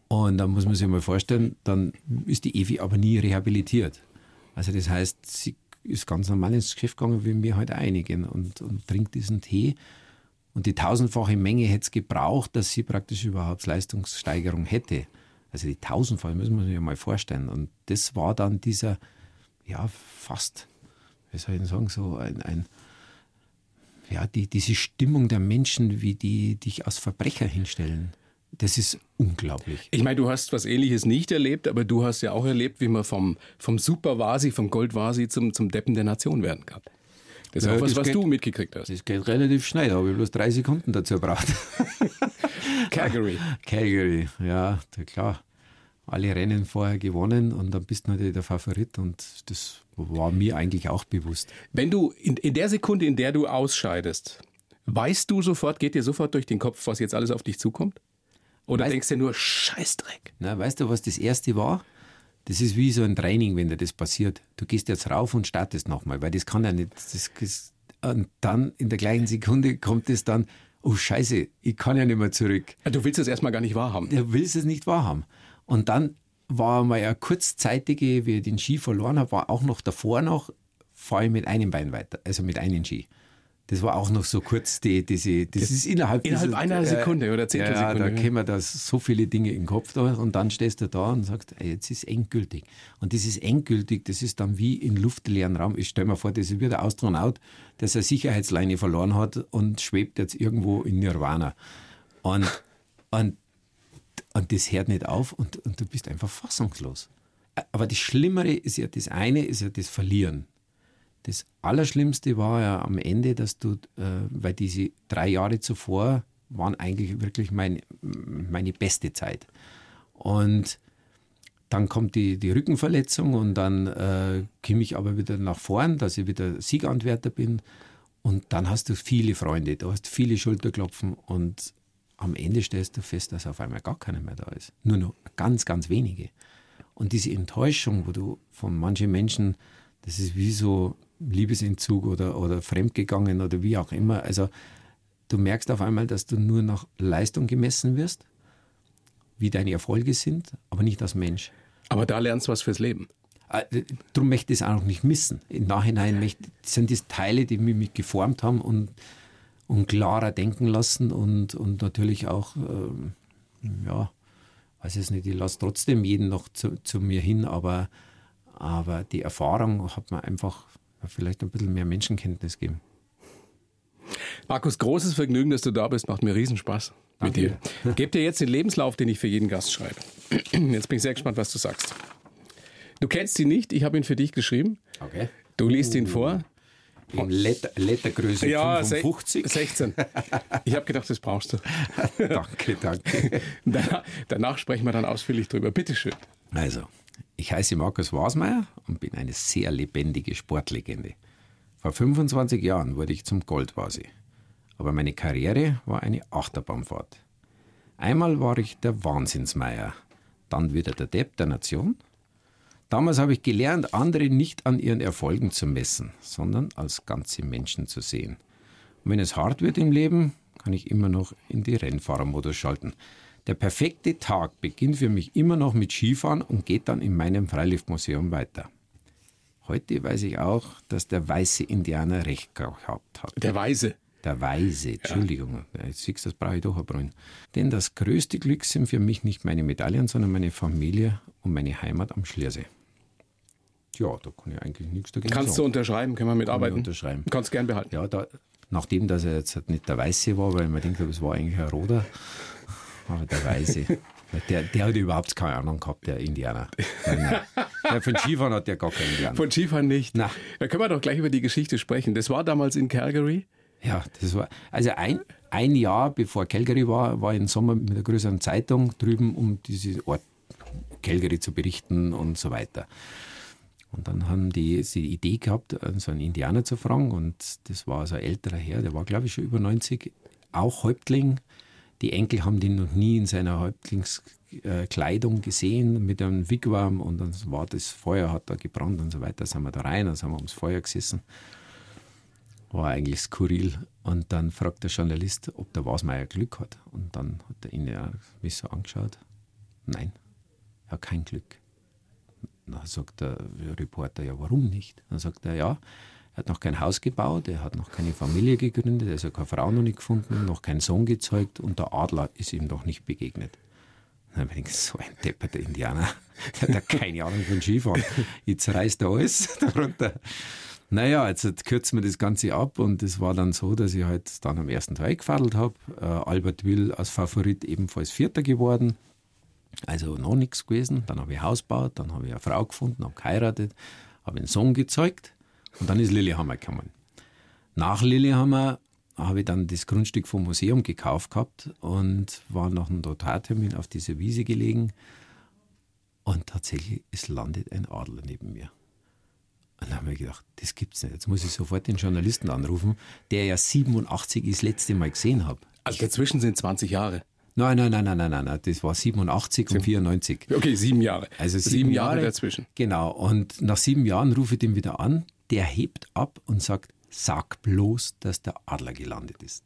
Und dann muss man sich mal vorstellen, dann ist die Evi aber nie rehabilitiert. Also das heißt, sie ist ganz normal ins Geschäft gegangen, wie wir heute einigen und, und trinkt diesen Tee. Und die tausendfache Menge hätte es gebraucht, dass sie praktisch überhaupt Leistungssteigerung hätte. Also die tausendfache, müssen wir sich ja mal vorstellen. Und das war dann dieser, ja, fast, wie soll ich denn sagen, so ein, ein ja, die, diese Stimmung der Menschen, wie die dich als Verbrecher hinstellen. Das ist unglaublich. Ich meine, du hast was Ähnliches nicht erlebt, aber du hast ja auch erlebt, wie man vom, vom Super-Vasi, vom Gold-Vasi zum, zum Deppen der Nation werden kann. Das ist Ja, auch was, was geht- du mitgekriegt hast. Das geht relativ schnell, da habe ich bloß drei Sekunden dazu gebraucht. (laughs) Calgary. (laughs) Calgary, ja, klar. Alle Rennen vorher gewonnen und dann bist du natürlich der Favorit und das war mir eigentlich auch bewusst. Wenn du in, in der Sekunde, in der du ausscheidest, weißt du sofort, geht dir sofort durch den Kopf, was jetzt alles auf dich zukommt? Oder Weiß- denkst du nur, Scheißdreck? Na, weißt du, was das erste war? Das ist wie so ein Training, wenn dir das passiert. Du gehst jetzt rauf und startest nochmal, weil das kann ja nicht. Das, das, und dann in der gleichen Sekunde kommt es dann, oh Scheiße, ich kann ja nicht mehr zurück. Du willst es erstmal gar nicht wahrhaben. Du willst es nicht wahrhaben. Und dann war mal eine kurzzeitige, wie ich den Ski verloren habe, war auch noch davor noch, fahre ich mit einem Bein weiter, also mit einem Ski. Das war auch noch so kurz, die, diese, das, das ist innerhalb, innerhalb dieser, einer Sekunde äh, oder Zehntelsekunde. Ja, da kämen da so viele Dinge in den Kopf durch und dann stehst du da und sagst, ey, jetzt ist endgültig. Und das ist endgültig, das ist dann wie in luftleeren Raum. Ich stelle mir vor, das ist wie der Astronaut, der seine Sicherheitsleine verloren hat und schwebt jetzt irgendwo in Nirvana. Und, und, und das hört nicht auf und, und du bist einfach fassungslos. Aber das Schlimmere ist ja, das eine ist ja das Verlieren. Das Allerschlimmste war ja am Ende, dass du, äh, weil diese drei Jahre zuvor waren eigentlich wirklich mein, meine beste Zeit. Und dann kommt die, die Rückenverletzung und dann äh, komme ich aber wieder nach vorn, dass ich wieder Sieganwärter bin. Und dann hast du viele Freunde, du hast viele Schulterklopfen und am Ende stellst du fest, dass auf einmal gar keiner mehr da ist. Nur noch ganz, ganz wenige. Und diese Enttäuschung, wo du von manchen Menschen, das ist wie so Liebesentzug oder, oder fremdgegangen oder wie auch immer. Also du merkst auf einmal, dass du nur nach Leistung gemessen wirst, wie deine Erfolge sind, aber nicht als Mensch. Aber da lernst du was fürs Leben. Äh, darum möchte ich es auch nicht missen. Im Nachhinein möchte, sind das Teile, die mich geformt haben und, und klarer denken lassen und, und natürlich auch, ähm, ja, weiß es nicht, ich lasse trotzdem jeden noch zu, zu mir hin, aber, aber die Erfahrung hat mir einfach vielleicht ein bisschen mehr Menschenkenntnis geben. Markus, großes Vergnügen, dass du da bist. Macht mir Riesenspaß Danke. mit dir. Gebt dir jetzt den Lebenslauf, den ich für jeden Gast schreibe. (clears throat) Jetzt bin ich sehr gespannt, was du sagst. Du kennst ihn nicht, ich habe ihn für dich geschrieben. Okay. Du liest ihn vor. In Letter, Lettergröße ja, 55? 16. Ich habe gedacht, das brauchst du. (laughs) danke, danke. (laughs) Danach, danach sprechen wir dann ausführlich drüber. Bitteschön. Also, ich heiße Markus Wasmeier und bin eine sehr lebendige Sportlegende. Vor 25 Jahren wurde ich zum Goldvasi. Aber meine Karriere war eine Achterbahnfahrt. Einmal war ich der Wahnsinnsmeier, dann wieder der Depp der Nation. Damals habe ich gelernt, andere nicht an ihren Erfolgen zu messen, sondern als ganze Menschen zu sehen. Und wenn es hart wird im Leben, kann ich immer noch in die Rennfahrermodus schalten. Der perfekte Tag beginnt für mich immer noch mit Skifahren und geht dann in meinem Freiliftmuseum weiter. Heute weiß ich auch, dass der weiße Indianer recht gehabt hat. Der Weise? Der Weise, Entschuldigung. Ja. Jetzt siehst du, das brauche ich doch ein. Denn das größte Glück sind für mich nicht meine Medaillen, sondern meine Familie und meine Heimat am Schliersee. Ja, da kann ich eigentlich nichts dagegen Kannst sagen. du unterschreiben, können wir mitarbeiten? Kann unterschreiben. Kannst gern behalten. Ja, da, nachdem dass er jetzt nicht der Weiße war, weil man denkt, es war eigentlich ein Roder, aber der Weise. Der, der hat überhaupt keine Ahnung gehabt, der Indianer. Nein, nein. von Skifahren hat der gar keinen Indianer. Von Skifahren nicht. Na. Da können wir doch gleich über die Geschichte sprechen. Das war damals in Calgary. Ja, das war, also ein, ein Jahr bevor Calgary war, war ich im Sommer mit einer größeren Zeitung drüben, um diese Ort Calgary zu berichten und so weiter. Und dann haben die die Idee gehabt, so einen Indianer zu fragen. Und das war so ein älterer Herr, der war, glaube ich, schon über 90, auch Häuptling die Enkel haben den noch nie in seiner Häuptlingskleidung gesehen mit einem Wigwam und dann war das Feuer, hat da gebrannt und so weiter. Da sind wir da rein, dann sind wir ums Feuer gesessen. War eigentlich skurril. Und dann fragt der Journalist, ob der Wasmeier Glück hat. Und dann hat er ihn ja mich so angeschaut. Nein, er hat kein Glück. Dann sagt der Reporter, ja, warum nicht? Dann sagt er, ja, hat noch kein Haus gebaut, er hat noch keine Familie gegründet, er hat keine Frau noch nicht gefunden, noch keinen Sohn gezeugt und der Adler ist ihm noch nicht begegnet. Dann bin ich so ein depperter Indianer, (laughs) der hat keine Ahnung von Skifahren. Jetzt reißt er alles (laughs) darunter. Naja, jetzt kürzen wir das Ganze ab und es war dann so, dass ich halt dann am ersten Teil gefadelt habe. Äh, Albert Will als Favorit ebenfalls Vierter geworden. Also noch nichts gewesen. Dann habe ich Haus gebaut, dann habe ich eine Frau gefunden, habe geheiratet, habe einen Sohn gezeugt. Und dann ist Lillehammer gekommen. Nach Lillehammer habe ich dann das Grundstück vom Museum gekauft gehabt und war nach einem Notartermin auf dieser Wiese gelegen. Und tatsächlich, es landet ein Adler neben mir. Und dann habe ich gedacht, das gibt's nicht. Jetzt muss ich sofort den Journalisten anrufen, der ja 87 das letzte Mal gesehen habe. Also dazwischen sind 20 Jahre. Nein, nein, nein, nein, nein, nein, das war 87 und 94. Okay, sieben Jahre. Also sieben, sieben Jahre, Jahre dazwischen. Genau. Und nach sieben Jahren rufe ich den wieder an der hebt ab und sagt, sag bloß, dass der Adler gelandet ist.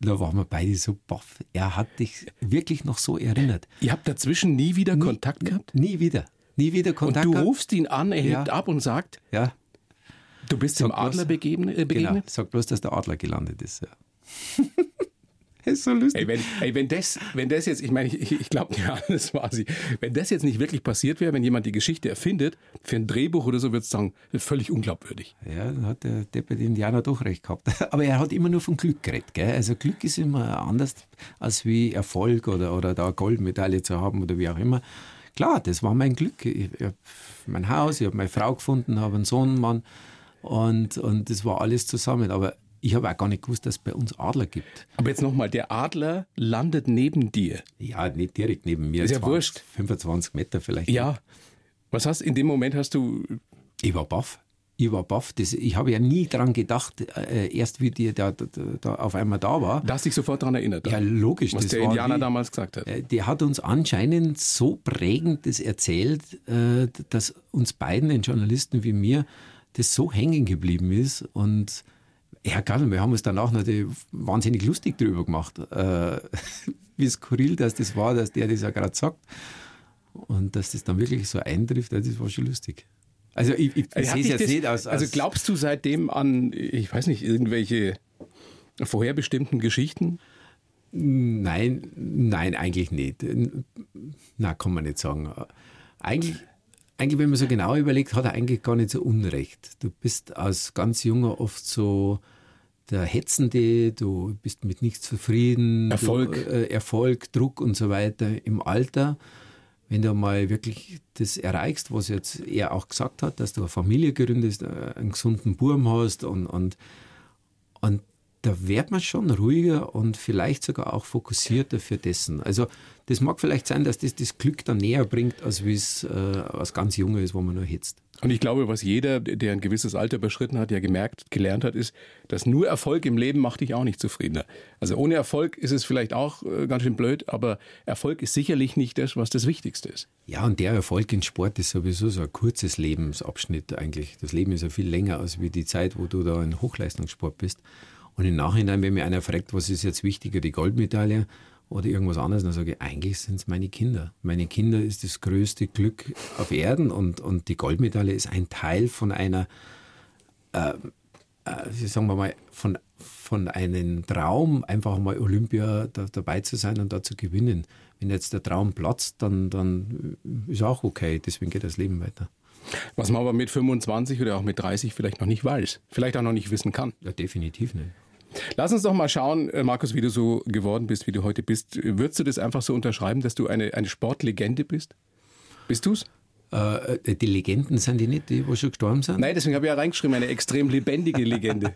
Da waren wir beide so baff. Er hat dich wirklich noch so erinnert. Ihr habt dazwischen nie wieder nie, Kontakt gehabt? Nie wieder. Nie wieder Kontakt Und du gehabt. rufst ihn an, er hebt ja. ab und sagt? Ja. Du bist zum Adler bloß, begegnet? Äh, begegnet? Genau, sag bloß, dass der Adler gelandet ist. Ja. (laughs) ist so lustig. Ey, wenn, ey, wenn, das, wenn das jetzt, ich meine, ich, ich glaube, ja, das war sie. Wenn das jetzt nicht wirklich passiert wäre, wenn jemand die Geschichte erfindet, für ein Drehbuch oder so, würde ich sagen, völlig unglaubwürdig. Ja, dann hat der Deppert Indianer doch recht gehabt. (laughs) Aber er hat immer nur von Glück geredet. Gell? Also Glück ist immer anders als wie Erfolg oder, oder da Goldmedaille zu haben oder wie auch immer. Klar, das war mein Glück. Ich, ich habe mein Haus, ich habe meine Frau gefunden, habe einen Sohn, einen Mann und, und das war alles zusammen. Aber ich habe auch gar nicht gewusst, dass es bei uns Adler gibt. Aber jetzt nochmal, der Adler landet neben dir. Ja, nicht direkt neben mir. Ist ja 20, wurscht. 25 Meter vielleicht. Ja. Was hast in dem Moment hast du. Ich war baff. Ich war baff. Das, ich habe ja nie daran gedacht, äh, erst wie die da, da, da, auf einmal da war. Du hast dich sofort daran erinnert. Ja, logisch. Was der Indianer wie, damals gesagt hat. Äh, der hat uns anscheinend so prägend das erzählt, äh, dass uns beiden, den Journalisten wie mir, das so hängen geblieben ist und ja, klar, wir haben uns danach natürlich wahnsinnig lustig drüber gemacht, äh, (laughs) wie skurril dass das war, dass der das ja gerade sagt. Und dass das dann wirklich so eintrifft, das war schon lustig. Also ich, ich, ich sehe es jetzt das, nicht aus, aus, Also glaubst du seitdem an, ich weiß nicht, irgendwelche vorherbestimmten Geschichten? Nein, nein, eigentlich nicht. Na, kann man nicht sagen. Eigentlich eigentlich, wenn man so genau überlegt, hat er eigentlich gar nicht so Unrecht. Du bist als ganz Junger oft so der Hetzende, du bist mit nichts zufrieden. Erfolg. Du, äh, Erfolg, Druck und so weiter im Alter. Wenn du mal wirklich das erreichst, was jetzt er auch gesagt hat, dass du eine Familie gründest, äh, einen gesunden Burm hast und, und, und da wird man schon ruhiger und vielleicht sogar auch fokussierter für dessen. Also das mag vielleicht sein, dass das das Glück dann näher bringt, als wie es äh, als ganz Junge ist, wo man nur hitzt. Und ich glaube, was jeder, der ein gewisses Alter überschritten hat, ja gemerkt, gelernt hat, ist, dass nur Erfolg im Leben macht dich auch nicht zufriedener. Also ohne Erfolg ist es vielleicht auch äh, ganz schön blöd, aber Erfolg ist sicherlich nicht das, was das Wichtigste ist. Ja, und der Erfolg in Sport ist sowieso so ein kurzes Lebensabschnitt eigentlich. Das Leben ist ja viel länger als wie die Zeit, wo du da in Hochleistungssport bist. Und im Nachhinein, wenn mir einer fragt, was ist jetzt wichtiger, die Goldmedaille oder irgendwas anderes, dann sage ich, eigentlich sind es meine Kinder. Meine Kinder ist das größte Glück auf Erden und, und die Goldmedaille ist ein Teil von einer, äh, äh, sagen wir mal, von, von einem Traum, einfach mal Olympia da, dabei zu sein und da zu gewinnen. Wenn jetzt der Traum platzt, dann, dann ist auch okay, deswegen geht das Leben weiter. Was man aber mit 25 oder auch mit 30 vielleicht noch nicht weiß, vielleicht auch noch nicht wissen kann. Ja, definitiv nicht. Lass uns doch mal schauen, äh, Markus, wie du so geworden bist, wie du heute bist. Würdest du das einfach so unterschreiben, dass du eine, eine Sportlegende bist? Bist du's? Äh, äh, die Legenden sind die nicht, die wo schon gestorben sind? Nein, deswegen habe ich ja reingeschrieben, eine extrem lebendige Legende.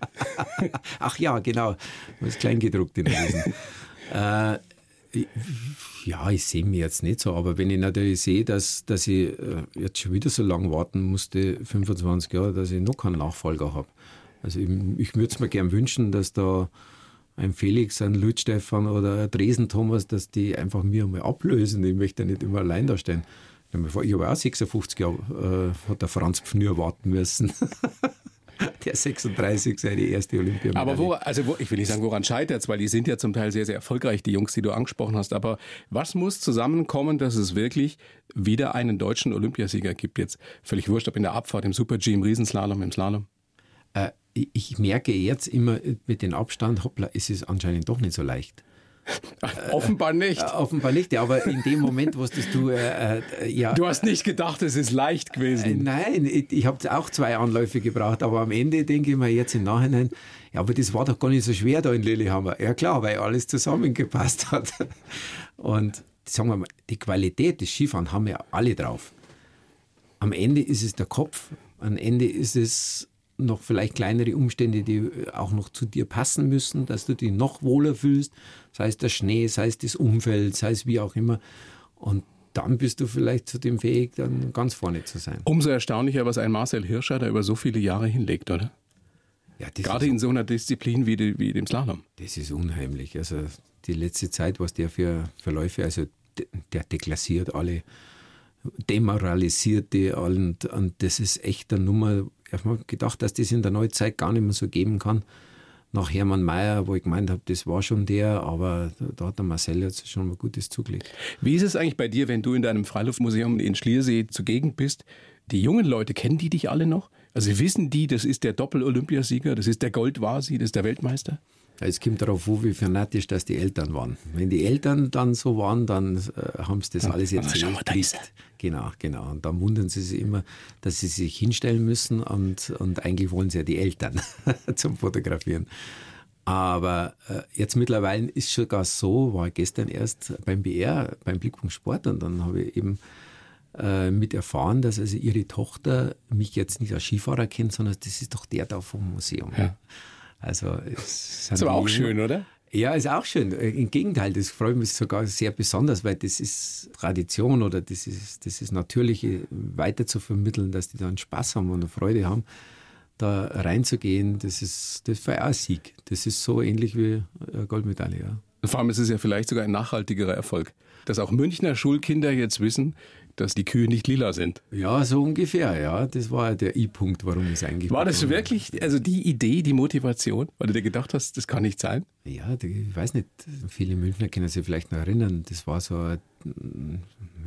(laughs) Ach ja, genau. Das Kleingedruckte gewesen. (laughs) äh, ja, ich sehe mich jetzt nicht so, aber wenn ich natürlich sehe, dass, dass ich jetzt schon wieder so lange warten musste, 25 Jahre, dass ich noch keinen Nachfolger habe, also ich, ich würde es mir gern wünschen, dass da ein Felix, ein Lutstefan oder ein Dresen Thomas, dass die einfach mir einmal ablösen. Ich möchte nicht immer allein da stehen. Ich habe auch 56 Jahre, äh, hat der Franz Pfnür warten müssen. (laughs) der 36 seine erste Olympiamedaille. Aber wo, also wo, ich will nicht sagen, woran scheitert es, weil die sind ja zum Teil sehr, sehr erfolgreich, die Jungs, die du angesprochen hast. Aber was muss zusammenkommen, dass es wirklich wieder einen deutschen Olympiasieger gibt? Jetzt völlig wurscht, ob in der Abfahrt, im Super-G, im Riesenslalom, im Slalom. Äh, ich merke jetzt immer mit dem Abstand, hoppla, ist es anscheinend doch nicht so leicht. (laughs) offenbar nicht. Äh, offenbar nicht, aber in dem Moment wusstest du, äh, äh, ja. Du hast nicht gedacht, es ist leicht gewesen. Äh, nein, ich, ich habe auch zwei Anläufe gebraucht, aber am Ende denke ich mir jetzt im Nachhinein, ja, aber das war doch gar nicht so schwer da in Lillehammer. Ja klar, weil alles zusammengepasst hat. (laughs) Und sagen wir mal, die Qualität des Skifahren haben wir alle drauf. Am Ende ist es der Kopf, am Ende ist es noch vielleicht kleinere Umstände, die auch noch zu dir passen müssen, dass du dich noch wohler fühlst, sei es der Schnee, sei es das Umfeld, sei es wie auch immer. Und dann bist du vielleicht zu dem fähig, dann ganz vorne zu sein. Umso erstaunlicher, was ein Marcel Hirscher da über so viele Jahre hinlegt, oder? Ja, Gerade in so einer Disziplin wie, die, wie dem Slalom. Das ist unheimlich. Also die letzte Zeit, was der für Verläufe, also der deklassiert alle, demoralisiert die und, und das ist echt eine Nummer, habe mir gedacht, dass das in der Neuzeit gar nicht mehr so geben kann. Nach Hermann Mayer, wo ich gemeint habe, das war schon der, aber da hat der Marcel jetzt schon mal Gutes zugelegt. Wie ist es eigentlich bei dir, wenn du in deinem Freiluftmuseum in Schliersee zugegen bist? Die jungen Leute, kennen die dich alle noch? Also wissen die, das ist der Doppel-Olympiasieger, das ist der Goldvasi, das ist der Weltmeister? Es kommt darauf an, wie fanatisch das die Eltern waren. Wenn die Eltern dann so waren, dann äh, haben sie das ja, alles jetzt schau mal, da ist er. Genau, genau. Und dann wundern sie sich immer, dass sie sich hinstellen müssen und, und eigentlich wollen sie ja die Eltern (laughs) zum Fotografieren. Aber äh, jetzt mittlerweile ist schon gar so, war gestern erst beim BR, beim Blickpunkt Sport und dann habe ich eben äh, mit erfahren, dass also ihre Tochter mich jetzt nicht als Skifahrer kennt, sondern das ist doch der da vom Museum. Ja. Also es ist aber auch schön, oder? Ja, ist auch schön. Im Gegenteil, das freut mich sogar sehr besonders, weil das ist Tradition oder das ist, das ist natürlich weiter zu vermitteln, dass die dann Spaß haben und Freude haben, da reinzugehen. Das ist, das war auch ein Sieg. Das ist so ähnlich wie eine Goldmedaille. Ja. Vor allem ist es ja vielleicht sogar ein nachhaltigerer Erfolg, dass auch Münchner Schulkinder jetzt wissen, dass die Kühe nicht lila sind. Ja, so ungefähr, ja. Das war der I-Punkt, warum es eigentlich war. das wirklich, also die Idee, die Motivation, weil du dir gedacht hast, das kann nicht sein? Ja, ich weiß nicht, viele Münchner können sich vielleicht noch erinnern, das war so,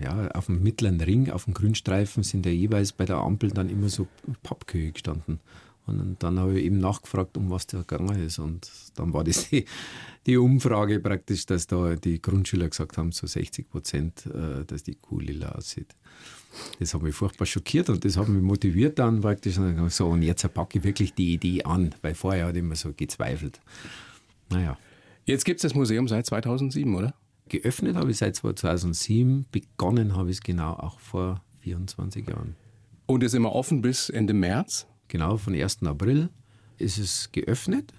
ja, auf dem mittleren Ring, auf dem Grünstreifen sind ja jeweils bei der Ampel dann immer so Pappkühe gestanden. Und dann habe ich eben nachgefragt, um was da gegangen ist. Und dann war das die, die Umfrage praktisch, dass da die Grundschüler gesagt haben, so 60 Prozent, äh, dass die Kuh lila aussieht. Das hat mich furchtbar schockiert und das hat mich motiviert dann praktisch. Und so, und jetzt packe ich wirklich die Idee an, weil vorher hat ich immer so gezweifelt. Naja. Jetzt gibt es das Museum seit 2007, oder? Geöffnet habe ich seit 2007, begonnen habe ich es genau auch vor 24 Jahren. Und ist immer offen bis Ende März? Genau, von 1. April ist es geöffnet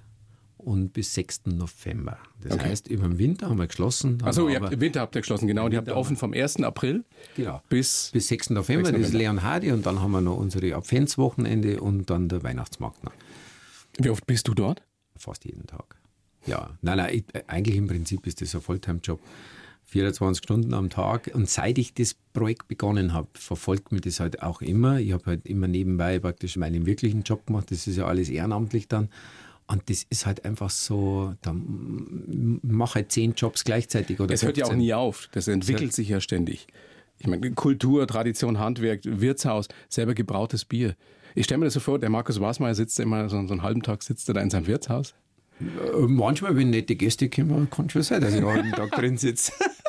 und bis 6. November. Das okay. heißt, über den Winter haben wir geschlossen. Achso, im Winter habt ihr geschlossen, genau. Und ihr habt offen vom 1. April genau. bis, bis 6. November. 6. November. Das ist Leon Hardy und dann haben wir noch unsere Adventswochenende und dann der Weihnachtsmarkt. Noch. Wie oft bist du dort? Fast jeden Tag. Ja, nein, nein, ich, eigentlich im Prinzip ist das ein Fulltime-Job. 24 Stunden am Tag. Und seit ich das Projekt begonnen habe, verfolgt mich das halt auch immer. Ich habe halt immer nebenbei praktisch meinen wirklichen Job gemacht. Das ist ja alles ehrenamtlich dann. Und das ist halt einfach so, da mache halt zehn Jobs gleichzeitig. Oder es hört ja auch nie auf. Das entwickelt sich ja ständig. Ich meine, Kultur, Tradition, Handwerk, Wirtshaus, selber gebrautes Bier. Ich stelle mir das so vor, der Markus Wasmeier sitzt immer so, so einen halben Tag sitzt er da in seinem Wirtshaus. Äh, manchmal, wenn nette Gäste kommen, kann schon sein, dass ich einen halben Tag drin sitze. (laughs)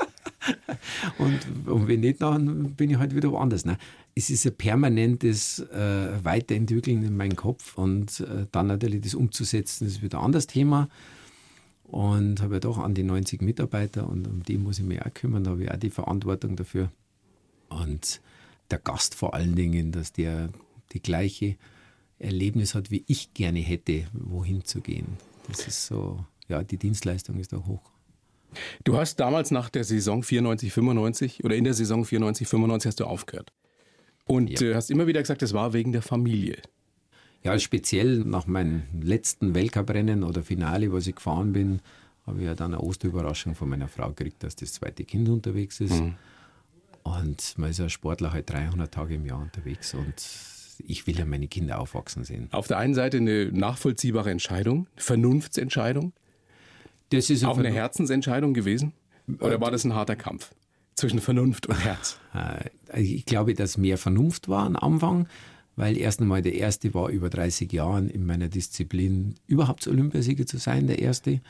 (laughs) und, und, wenn nicht, dann bin ich halt wieder woanders. Ne? Es ist ein permanentes äh, Weiterentwickeln in meinem Kopf und äh, dann natürlich das umzusetzen, ist wieder ein anderes Thema. Und habe ja doch an die 90 Mitarbeiter und um die muss ich mich auch kümmern, da habe ich auch die Verantwortung dafür. Und der Gast vor allen Dingen, dass der die gleiche Erlebnis hat, wie ich gerne hätte, wohin zu gehen. Das ist so, ja, die Dienstleistung ist da hoch. Du hast damals nach der Saison 94, 95 oder in der Saison 94, 95 hast du aufgehört. Und ja. äh, hast immer wieder gesagt, es war wegen der Familie. Ja, speziell nach meinem letzten Weltcuprennen oder Finale, was ich gefahren bin, habe ich ja dann eine Osterüberraschung von meiner Frau gekriegt, dass das zweite Kind unterwegs ist. Mhm. Und man ist ja Sportler halt 300 Tage im Jahr unterwegs und ich will ja meine Kinder aufwachsen sehen. Auf der einen Seite eine nachvollziehbare Entscheidung, Vernunftsentscheidung. Das ist auch eine Herzensentscheidung gewesen? Oder war das ein harter Kampf zwischen Vernunft und Herz? Äh, ich glaube, dass mehr Vernunft war am Anfang, weil erst einmal der erste war über 30 Jahren in meiner Disziplin überhaupt Olympiasieger zu sein, der erste.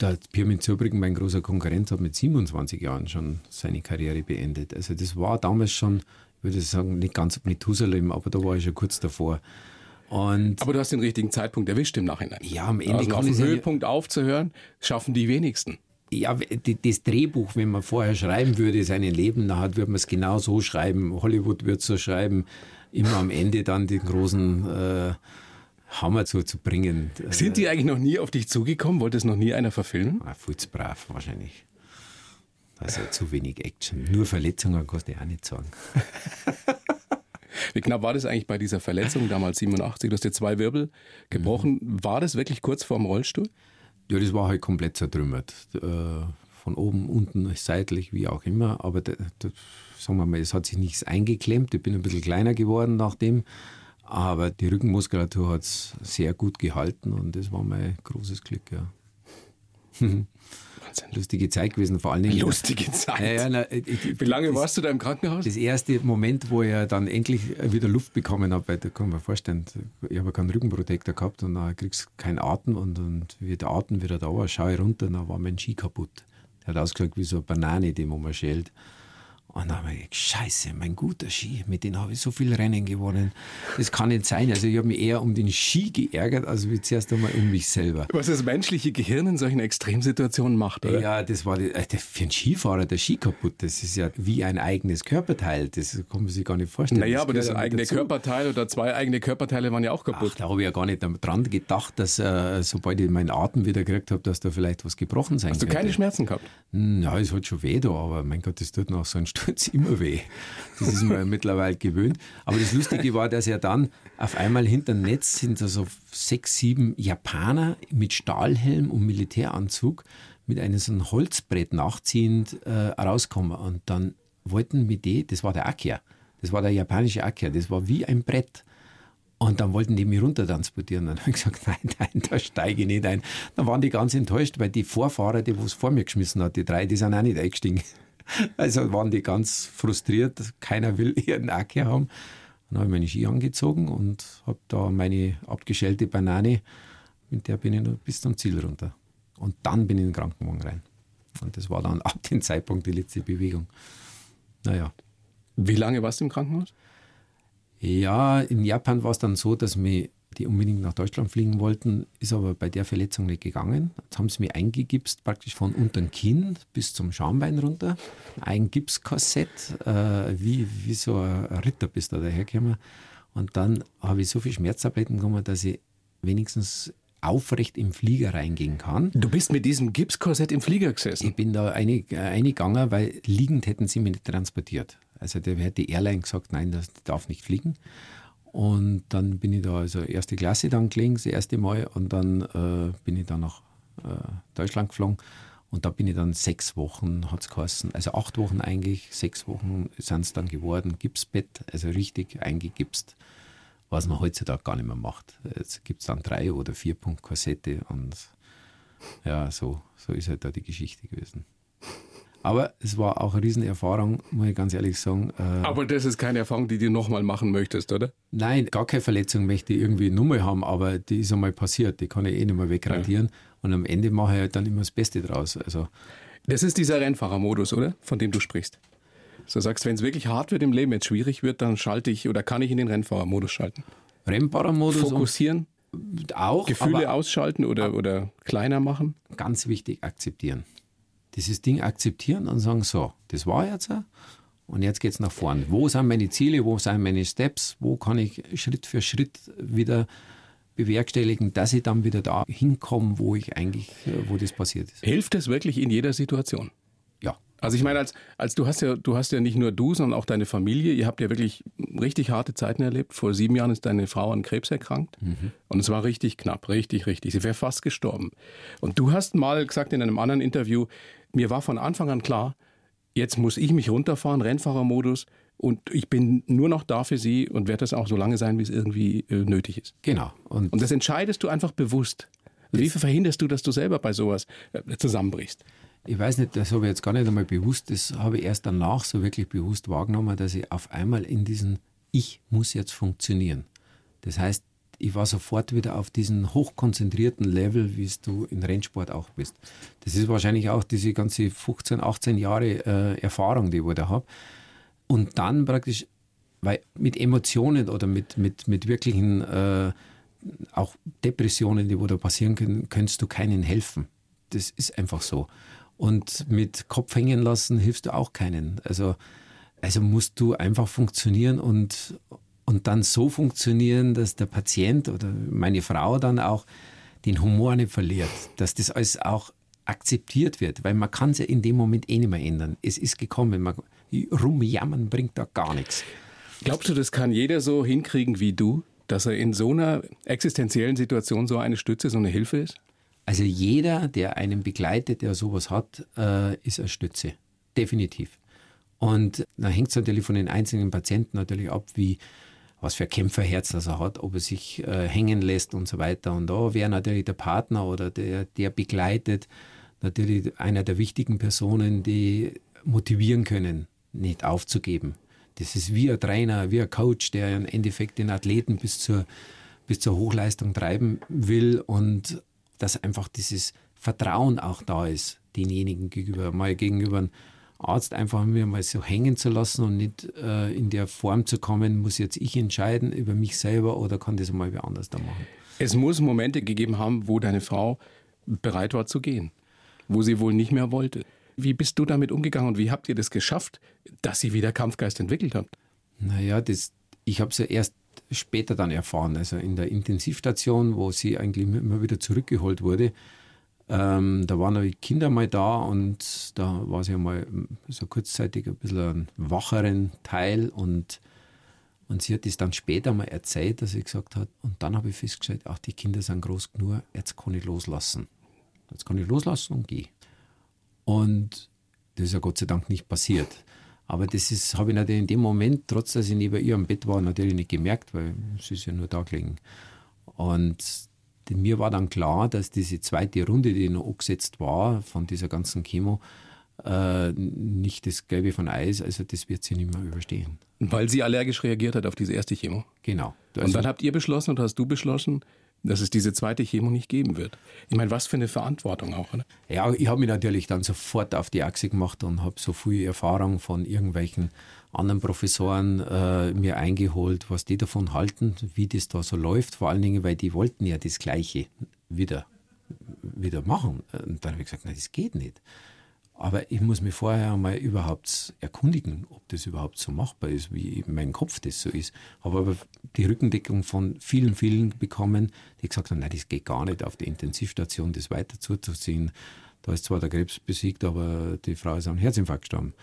Der Pirmin Zurbriggen, mein großer Konkurrent, hat mit 27 Jahren schon seine Karriere beendet. Also das war damals schon, ich würde sagen, nicht ganz Methusalem, aber da war ich schon kurz davor. Und Aber du hast den richtigen Zeitpunkt erwischt im Nachhinein. Ja, am Ende also auf dem Höhepunkt ja, aufzuhören, schaffen die wenigsten. Ja, das Drehbuch, wenn man vorher schreiben würde, sein Leben, dann würde man es genau so schreiben. Hollywood wird so schreiben, immer am Ende dann den großen äh, Hammer zu, zu bringen. Sind die eigentlich noch nie auf dich zugekommen? Wollte es noch nie einer verfilmen? Ah, brav wahrscheinlich. Also zu wenig Action. Nur Verletzungen kannst du auch nicht sagen. (laughs) Wie knapp war das eigentlich bei dieser Verletzung damals 87? Du hast dir zwei Wirbel gebrochen. Mhm. War das wirklich kurz vor dem Rollstuhl? Ja, das war halt komplett zertrümmert. Äh, von oben, unten, seitlich, wie auch immer. Aber da, da, sagen wir mal, es hat sich nichts eingeklemmt. Ich bin ein bisschen kleiner geworden nachdem. Aber die Rückenmuskulatur hat es sehr gut gehalten und das war mein großes Glück, ja. (laughs) Wahnsinn. Lustige Zeit gewesen, vor allen Dingen. Lustige Zeit. Ja, ja, na, ich, Wie lange das, warst du da im Krankenhaus? Das erste Moment, wo ich dann endlich wieder Luft bekommen habe, weil da kann man sich vorstellen, ich habe keinen Rückenprotektor gehabt und dann kriegst du keinen Atem und, und wie der Atem wieder da war, schaue ich runter, dann war mein Ski kaputt. Der hat ausgeschaut wie so eine Banane, die man schält. Und dann habe ich gedacht, scheiße, mein guter Ski, mit dem habe ich so viel Rennen gewonnen. Das kann nicht sein. Also ich habe mich eher um den Ski geärgert, als wie zuerst einmal um mich selber. Was das menschliche Gehirn in solchen Extremsituationen macht, oder? Ja, das war äh, für einen Skifahrer der Ski kaputt. Das ist ja wie ein eigenes Körperteil. Das kann man sich gar nicht vorstellen. Naja, das aber das eigene dazu. Körperteil oder zwei eigene Körperteile waren ja auch kaputt. Ach, da habe ich ja gar nicht dran gedacht, dass äh, sobald ich meinen Atem wieder gekriegt habe, dass da vielleicht was gebrochen sein Hast könnte. Hast du keine Schmerzen gehabt? Hm, ja, es hat schon weh da, aber mein Gott, das tut nach so einem Sturz immer weh. Das ist mir mittlerweile gewöhnt. Aber das Lustige war, dass er dann auf einmal hinter dem Netz sind so sechs, sieben Japaner mit Stahlhelm und Militäranzug mit einem so einem Holzbrett nachziehend äh, rauskommen. Und dann wollten mit die, das war der Akia, das war der japanische Akia, das war wie ein Brett. Und dann wollten die mich runtertransportieren. Dann habe ich gesagt, (laughs) nein, nein, da steige ich nicht ein. Dann waren die ganz enttäuscht, weil die Vorfahrer, die es vor mir geschmissen hat, die drei, die sind auch nicht eingestiegen. Also waren die ganz frustriert. Keiner will (laughs) ihren Acke haben. Dann habe ich meine Ski angezogen und habe da meine abgeschälte Banane, mit der bin ich noch bis zum Ziel runter. Und dann bin ich in den Krankenwagen rein. Und das war dann (laughs) ab dem Zeitpunkt die letzte Bewegung. Naja. Wie lange warst du im Krankenhaus? Ja, in Japan war es dann so, dass mich die unbedingt nach Deutschland fliegen wollten, ist aber bei der Verletzung nicht gegangen. Jetzt haben sie mir eingegipst, praktisch von unter dem Kinn bis zum Schambein runter. Ein Gipskorsett, äh, wie, wie so ein Ritter bist da dahergekommen. Und dann habe ich so viel Schmerztabletten bekommen, dass ich wenigstens aufrecht im Flieger reingehen kann. Du bist mit diesem Gipskorsett im Flieger gesessen? Ich bin da eingegangen, weil liegend hätten sie mich nicht transportiert. Also da hätte die Airline gesagt, nein, das darf nicht fliegen. Und dann bin ich da, also erste Klasse dann gelegen, das erste Mal. Und dann äh, bin ich dann nach äh, Deutschland geflogen. Und da bin ich dann sechs Wochen, hat es geheißen, also acht Wochen eigentlich, sechs Wochen sind es dann geworden, Gipsbett, also richtig eingegipst, was man heutzutage gar nicht mehr macht. Jetzt gibt es dann drei oder vier Punkt Kassette und ja, so, so ist halt da die Geschichte gewesen. Aber es war auch eine Riesenerfahrung, muss ich ganz ehrlich sagen. Äh, aber das ist keine Erfahrung, die du nochmal machen möchtest, oder? Nein, gar keine Verletzung möchte ich irgendwie nochmal haben, aber die ist einmal passiert, die kann ich eh nicht mehr wegradieren. Ja. Und am Ende mache ich halt dann immer das Beste draus. Also, das ist dieser Rennfahrermodus, oder? Von dem du sprichst. So sagst, wenn es wirklich hart wird im Leben, es schwierig wird, dann schalte ich oder kann ich in den Rennfahrermodus schalten. Rennfahrermodus? Fokussieren? Auch. Gefühle ausschalten oder, oder kleiner machen? Ganz wichtig, akzeptieren dieses Ding akzeptieren und sagen, so, das war jetzt und jetzt geht es nach vorn. Wo sind meine Ziele, wo sind meine Steps, wo kann ich Schritt für Schritt wieder bewerkstelligen, dass ich dann wieder da hinkomme, wo ich eigentlich, wo das passiert ist. Hilft es wirklich in jeder Situation? Also ich meine, als, als du hast ja, du hast ja nicht nur du, sondern auch deine Familie. Ihr habt ja wirklich richtig harte Zeiten erlebt. Vor sieben Jahren ist deine Frau an Krebs erkrankt. Mhm. Und es war richtig knapp, richtig, richtig. Sie wäre fast gestorben. Und du hast mal gesagt in einem anderen Interview, mir war von Anfang an klar, jetzt muss ich mich runterfahren, Rennfahrermodus, und ich bin nur noch da für sie und werde das auch so lange sein, wie es irgendwie äh, nötig ist. Genau. Und, und, das entscheidest du einfach bewusst. wie verhinderst du, dass du selber bei sowas äh, zusammenbrichst? Ich weiß nicht, das habe ich jetzt gar nicht einmal bewusst, das habe ich erst danach so wirklich bewusst wahrgenommen, dass ich auf einmal in diesen Ich muss jetzt funktionieren. Das heißt, ich war sofort wieder auf diesen hochkonzentrierten Level, wie es du in Rennsport auch bist. Das ist wahrscheinlich auch diese ganze 15, 18 Jahre äh, Erfahrung, die ich da habe. Und dann praktisch, weil mit Emotionen oder mit, mit, mit wirklichen äh, auch Depressionen, die wo da passieren können, kannst du keinen helfen. Das ist einfach so. Und mit Kopf hängen lassen hilfst du auch keinen. Also, also musst du einfach funktionieren und, und dann so funktionieren, dass der Patient oder meine Frau dann auch den Humor nicht verliert, dass das alles auch akzeptiert wird, weil man kann es ja in dem Moment eh nicht mehr ändern. Es ist gekommen, man, rumjammern bringt da gar nichts. Glaubst du, das kann jeder so hinkriegen wie du, dass er in so einer existenziellen Situation so eine Stütze, so eine Hilfe ist? Also jeder, der einen begleitet, der sowas hat, äh, ist eine Stütze. Definitiv. Und da hängt es natürlich von den einzelnen Patienten natürlich ab, wie, was für Kämpferherz das er hat, ob er sich äh, hängen lässt und so weiter. Und da wäre natürlich der Partner oder der, der begleitet, natürlich einer der wichtigen Personen, die motivieren können, nicht aufzugeben. Das ist wie ein Trainer, wie ein Coach, der im Endeffekt den Athleten bis zur, bis zur Hochleistung treiben will und dass einfach dieses Vertrauen auch da ist, denjenigen gegenüber, mal gegenüber einem Arzt einfach mir mal so hängen zu lassen und nicht äh, in der Form zu kommen, muss jetzt ich entscheiden über mich selber oder kann das mal wer anders da machen. Es muss Momente gegeben haben, wo deine Frau bereit war zu gehen, wo sie wohl nicht mehr wollte. Wie bist du damit umgegangen und wie habt ihr das geschafft, dass ihr wieder Kampfgeist entwickelt habt? Naja, das, ich habe es ja erst später dann erfahren, also in der Intensivstation, wo sie eigentlich immer wieder zurückgeholt wurde. Ähm, da waren die Kinder mal da und da war sie mal so kurzzeitig ein bisschen ein wacheren Teil und, und sie hat es dann später mal erzählt, dass sie gesagt hat, und dann habe ich festgestellt, ach, die Kinder sind groß genug, jetzt kann ich loslassen. Jetzt kann ich loslassen und gehe. Und das ist ja Gott sei Dank nicht passiert. Aber das ist, habe ich natürlich in dem Moment, trotz dass ich neben ihr am Bett war, natürlich nicht gemerkt, weil sie ist ja nur da gelegen. Und mir war dann klar, dass diese zweite Runde, die noch angesetzt war von dieser ganzen Chemo, äh, nicht das Gelbe von Eis, also das wird sie nicht mehr überstehen. Weil sie allergisch reagiert hat auf diese erste Chemo? Genau. Also und dann habt ihr beschlossen oder hast du beschlossen, dass es diese zweite Chemo nicht geben wird. Ich meine, was für eine Verantwortung auch, oder? Ja, ich habe mich natürlich dann sofort auf die Achse gemacht und habe so viel Erfahrung von irgendwelchen anderen Professoren äh, mir eingeholt, was die davon halten, wie das da so läuft. Vor allen Dingen, weil die wollten ja das Gleiche wieder, wieder machen. Und dann habe ich gesagt, nein, das geht nicht. Aber ich muss mich vorher einmal überhaupt erkundigen, ob das überhaupt so machbar ist, wie in meinem Kopf das so ist. Habe aber die Rückendeckung von vielen, vielen bekommen, die gesagt haben, nein, das geht gar nicht, auf der Intensivstation das weiter zuzuziehen. Da ist zwar der Krebs besiegt, aber die Frau ist an Herzinfarkt gestorben.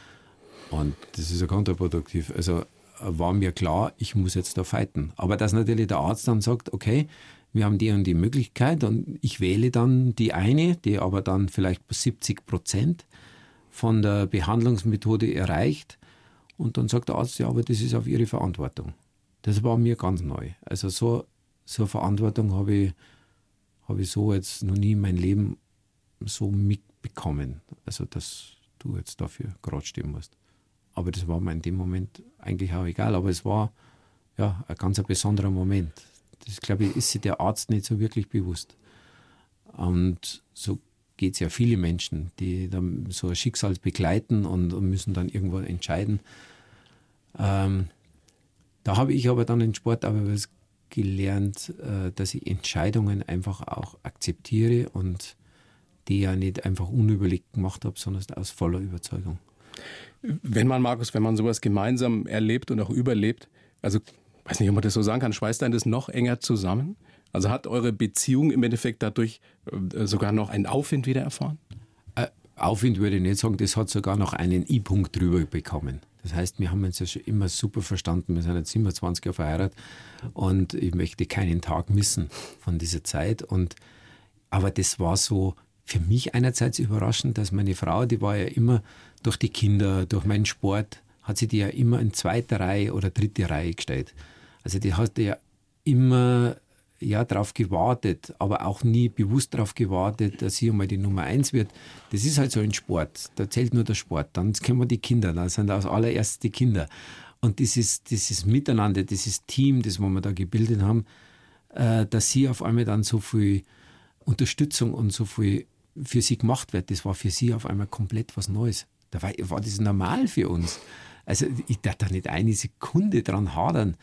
Und das ist ja kontraproduktiv. Also war mir klar, ich muss jetzt da fighten. Aber dass natürlich der Arzt dann sagt, okay, wir haben die und die Möglichkeit und ich wähle dann die eine, die aber dann vielleicht 70 Prozent von der Behandlungsmethode erreicht. Und dann sagt der Arzt, ja, aber das ist auf Ihre Verantwortung. Das war mir ganz neu. Also so, so eine Verantwortung habe ich, habe ich so jetzt noch nie in meinem Leben so mitbekommen. Also dass du jetzt dafür gerade stehen musst. Aber das war mir in dem Moment eigentlich auch egal. Aber es war ja ein ganz besonderer Moment. Das, glaube ich, ist sich der Arzt nicht so wirklich bewusst. Und so geht es ja viele Menschen, die dann so ein Schicksal begleiten und, und müssen dann irgendwo entscheiden. Ähm, da habe ich aber dann in Sport aber was gelernt, äh, dass ich Entscheidungen einfach auch akzeptiere und die ja nicht einfach unüberlegt gemacht habe, sondern aus voller Überzeugung. Wenn man, Markus, wenn man sowas gemeinsam erlebt und auch überlebt, also weiß nicht, ob man das so sagen kann, schweißt einen das noch enger zusammen? Also hat eure Beziehung im Endeffekt dadurch äh, sogar noch einen Aufwind wieder erfahren? Äh, Aufwind würde ich nicht sagen, das hat sogar noch einen I-Punkt drüber bekommen. Das heißt, wir haben uns ja schon immer super verstanden. Wir sind jetzt 27 Jahre verheiratet und ich möchte keinen Tag missen von dieser Zeit. Und, aber das war so für mich einerseits überraschend, dass meine Frau, die war ja immer durch die Kinder, durch meinen Sport, hat sie die ja immer in zweiter Reihe oder dritte Reihe gestellt. Also die hat ja immer ja, darauf gewartet, aber auch nie bewusst darauf gewartet, dass sie einmal die Nummer eins wird. Das ist halt so ein Sport. Da zählt nur der Sport. Dann kommen die Kinder, dann sind als allererstes die Kinder. Und dieses, dieses Miteinander, dieses Team, das wir da gebildet haben, äh, dass sie auf einmal dann so viel Unterstützung und so viel für sie gemacht wird, das war für sie auf einmal komplett was Neues. Da war, war das normal für uns. Also ich darf da nicht eine Sekunde dran hadern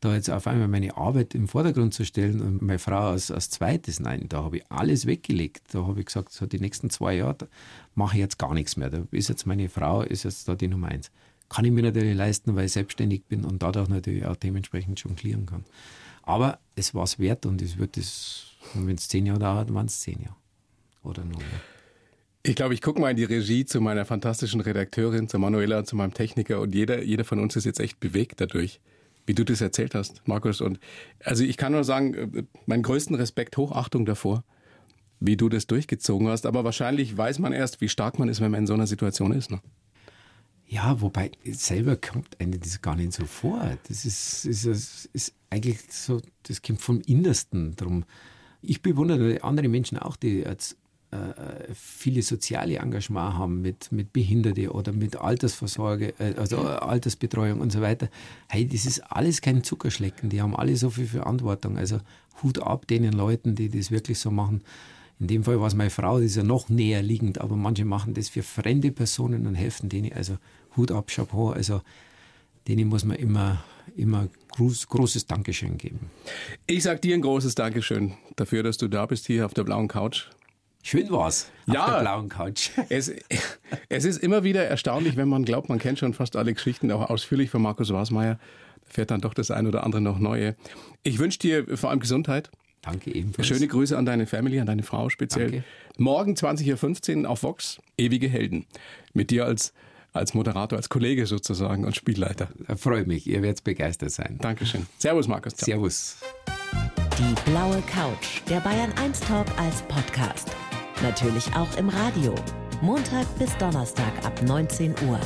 da jetzt auf einmal meine Arbeit im Vordergrund zu stellen und meine Frau als, als zweites, nein, da habe ich alles weggelegt. Da habe ich gesagt, so die nächsten zwei Jahre mache ich jetzt gar nichts mehr. Da ist jetzt meine Frau, ist jetzt da die Nummer eins. Kann ich mir natürlich leisten, weil ich selbstständig bin und dadurch natürlich auch dementsprechend jonglieren kann. Aber es war es wert und es wird es, wenn es zehn Jahre dauert, waren es zehn Jahre. Oder nur. Ich glaube, ich gucke mal in die Regie zu meiner fantastischen Redakteurin, zu Manuela und zu meinem Techniker und jeder, jeder von uns ist jetzt echt bewegt dadurch wie du das erzählt hast, Markus. Und also ich kann nur sagen, äh, meinen größten Respekt, Hochachtung davor, wie du das durchgezogen hast. Aber wahrscheinlich weiß man erst, wie stark man ist, wenn man in so einer Situation ist. Ne? Ja, wobei selber kommt einem das gar nicht so vor. Das ist, ist, ist, eigentlich so, das kommt vom Innersten drum. Ich bewundere andere Menschen auch, die äh, viele soziale Engagement haben mit, mit Behinderte oder mit Altersvorsorge, äh, also Altersbetreuung und so weiter. Hey, das ist alles kein Zuckerschlecken. Die haben alle so viel Verantwortung. Also Hut ab denen Leuten, die das wirklich so machen. In dem Fall war es meine Frau, die ist ja noch näher liegend, aber manche machen das für fremde Personen und helfen denen. Also Hut ab, Chapeau. Also denen muss man immer, immer groß, großes Dankeschön geben. Ich sage dir ein großes Dankeschön dafür, dass du da bist hier auf der blauen Couch. Schön war's. Auf ja, der blauen Couch. (laughs) Es, es ist immer wieder erstaunlich, wenn man glaubt, man kennt schon fast alle Geschichten, auch ausführlich von Markus Wasmeier, fährt dann doch das ein oder andere noch neue. Ich wünsche dir vor allem Gesundheit. Danke ebenfalls. Schöne Grüße an deine Family, an deine Frau speziell. Danke. Morgen 20.15 Uhr auf Vox, Ewige Helden. Mit dir als als Moderator, als Kollege sozusagen und Spielleiter. Freue mich, ihr werdet begeistert sein. Dankeschön. Servus, Markus. Ciao. Servus. Die blaue Couch, der Bayern 1 Talk als Podcast. Natürlich auch im Radio. Montag bis Donnerstag ab 19 Uhr.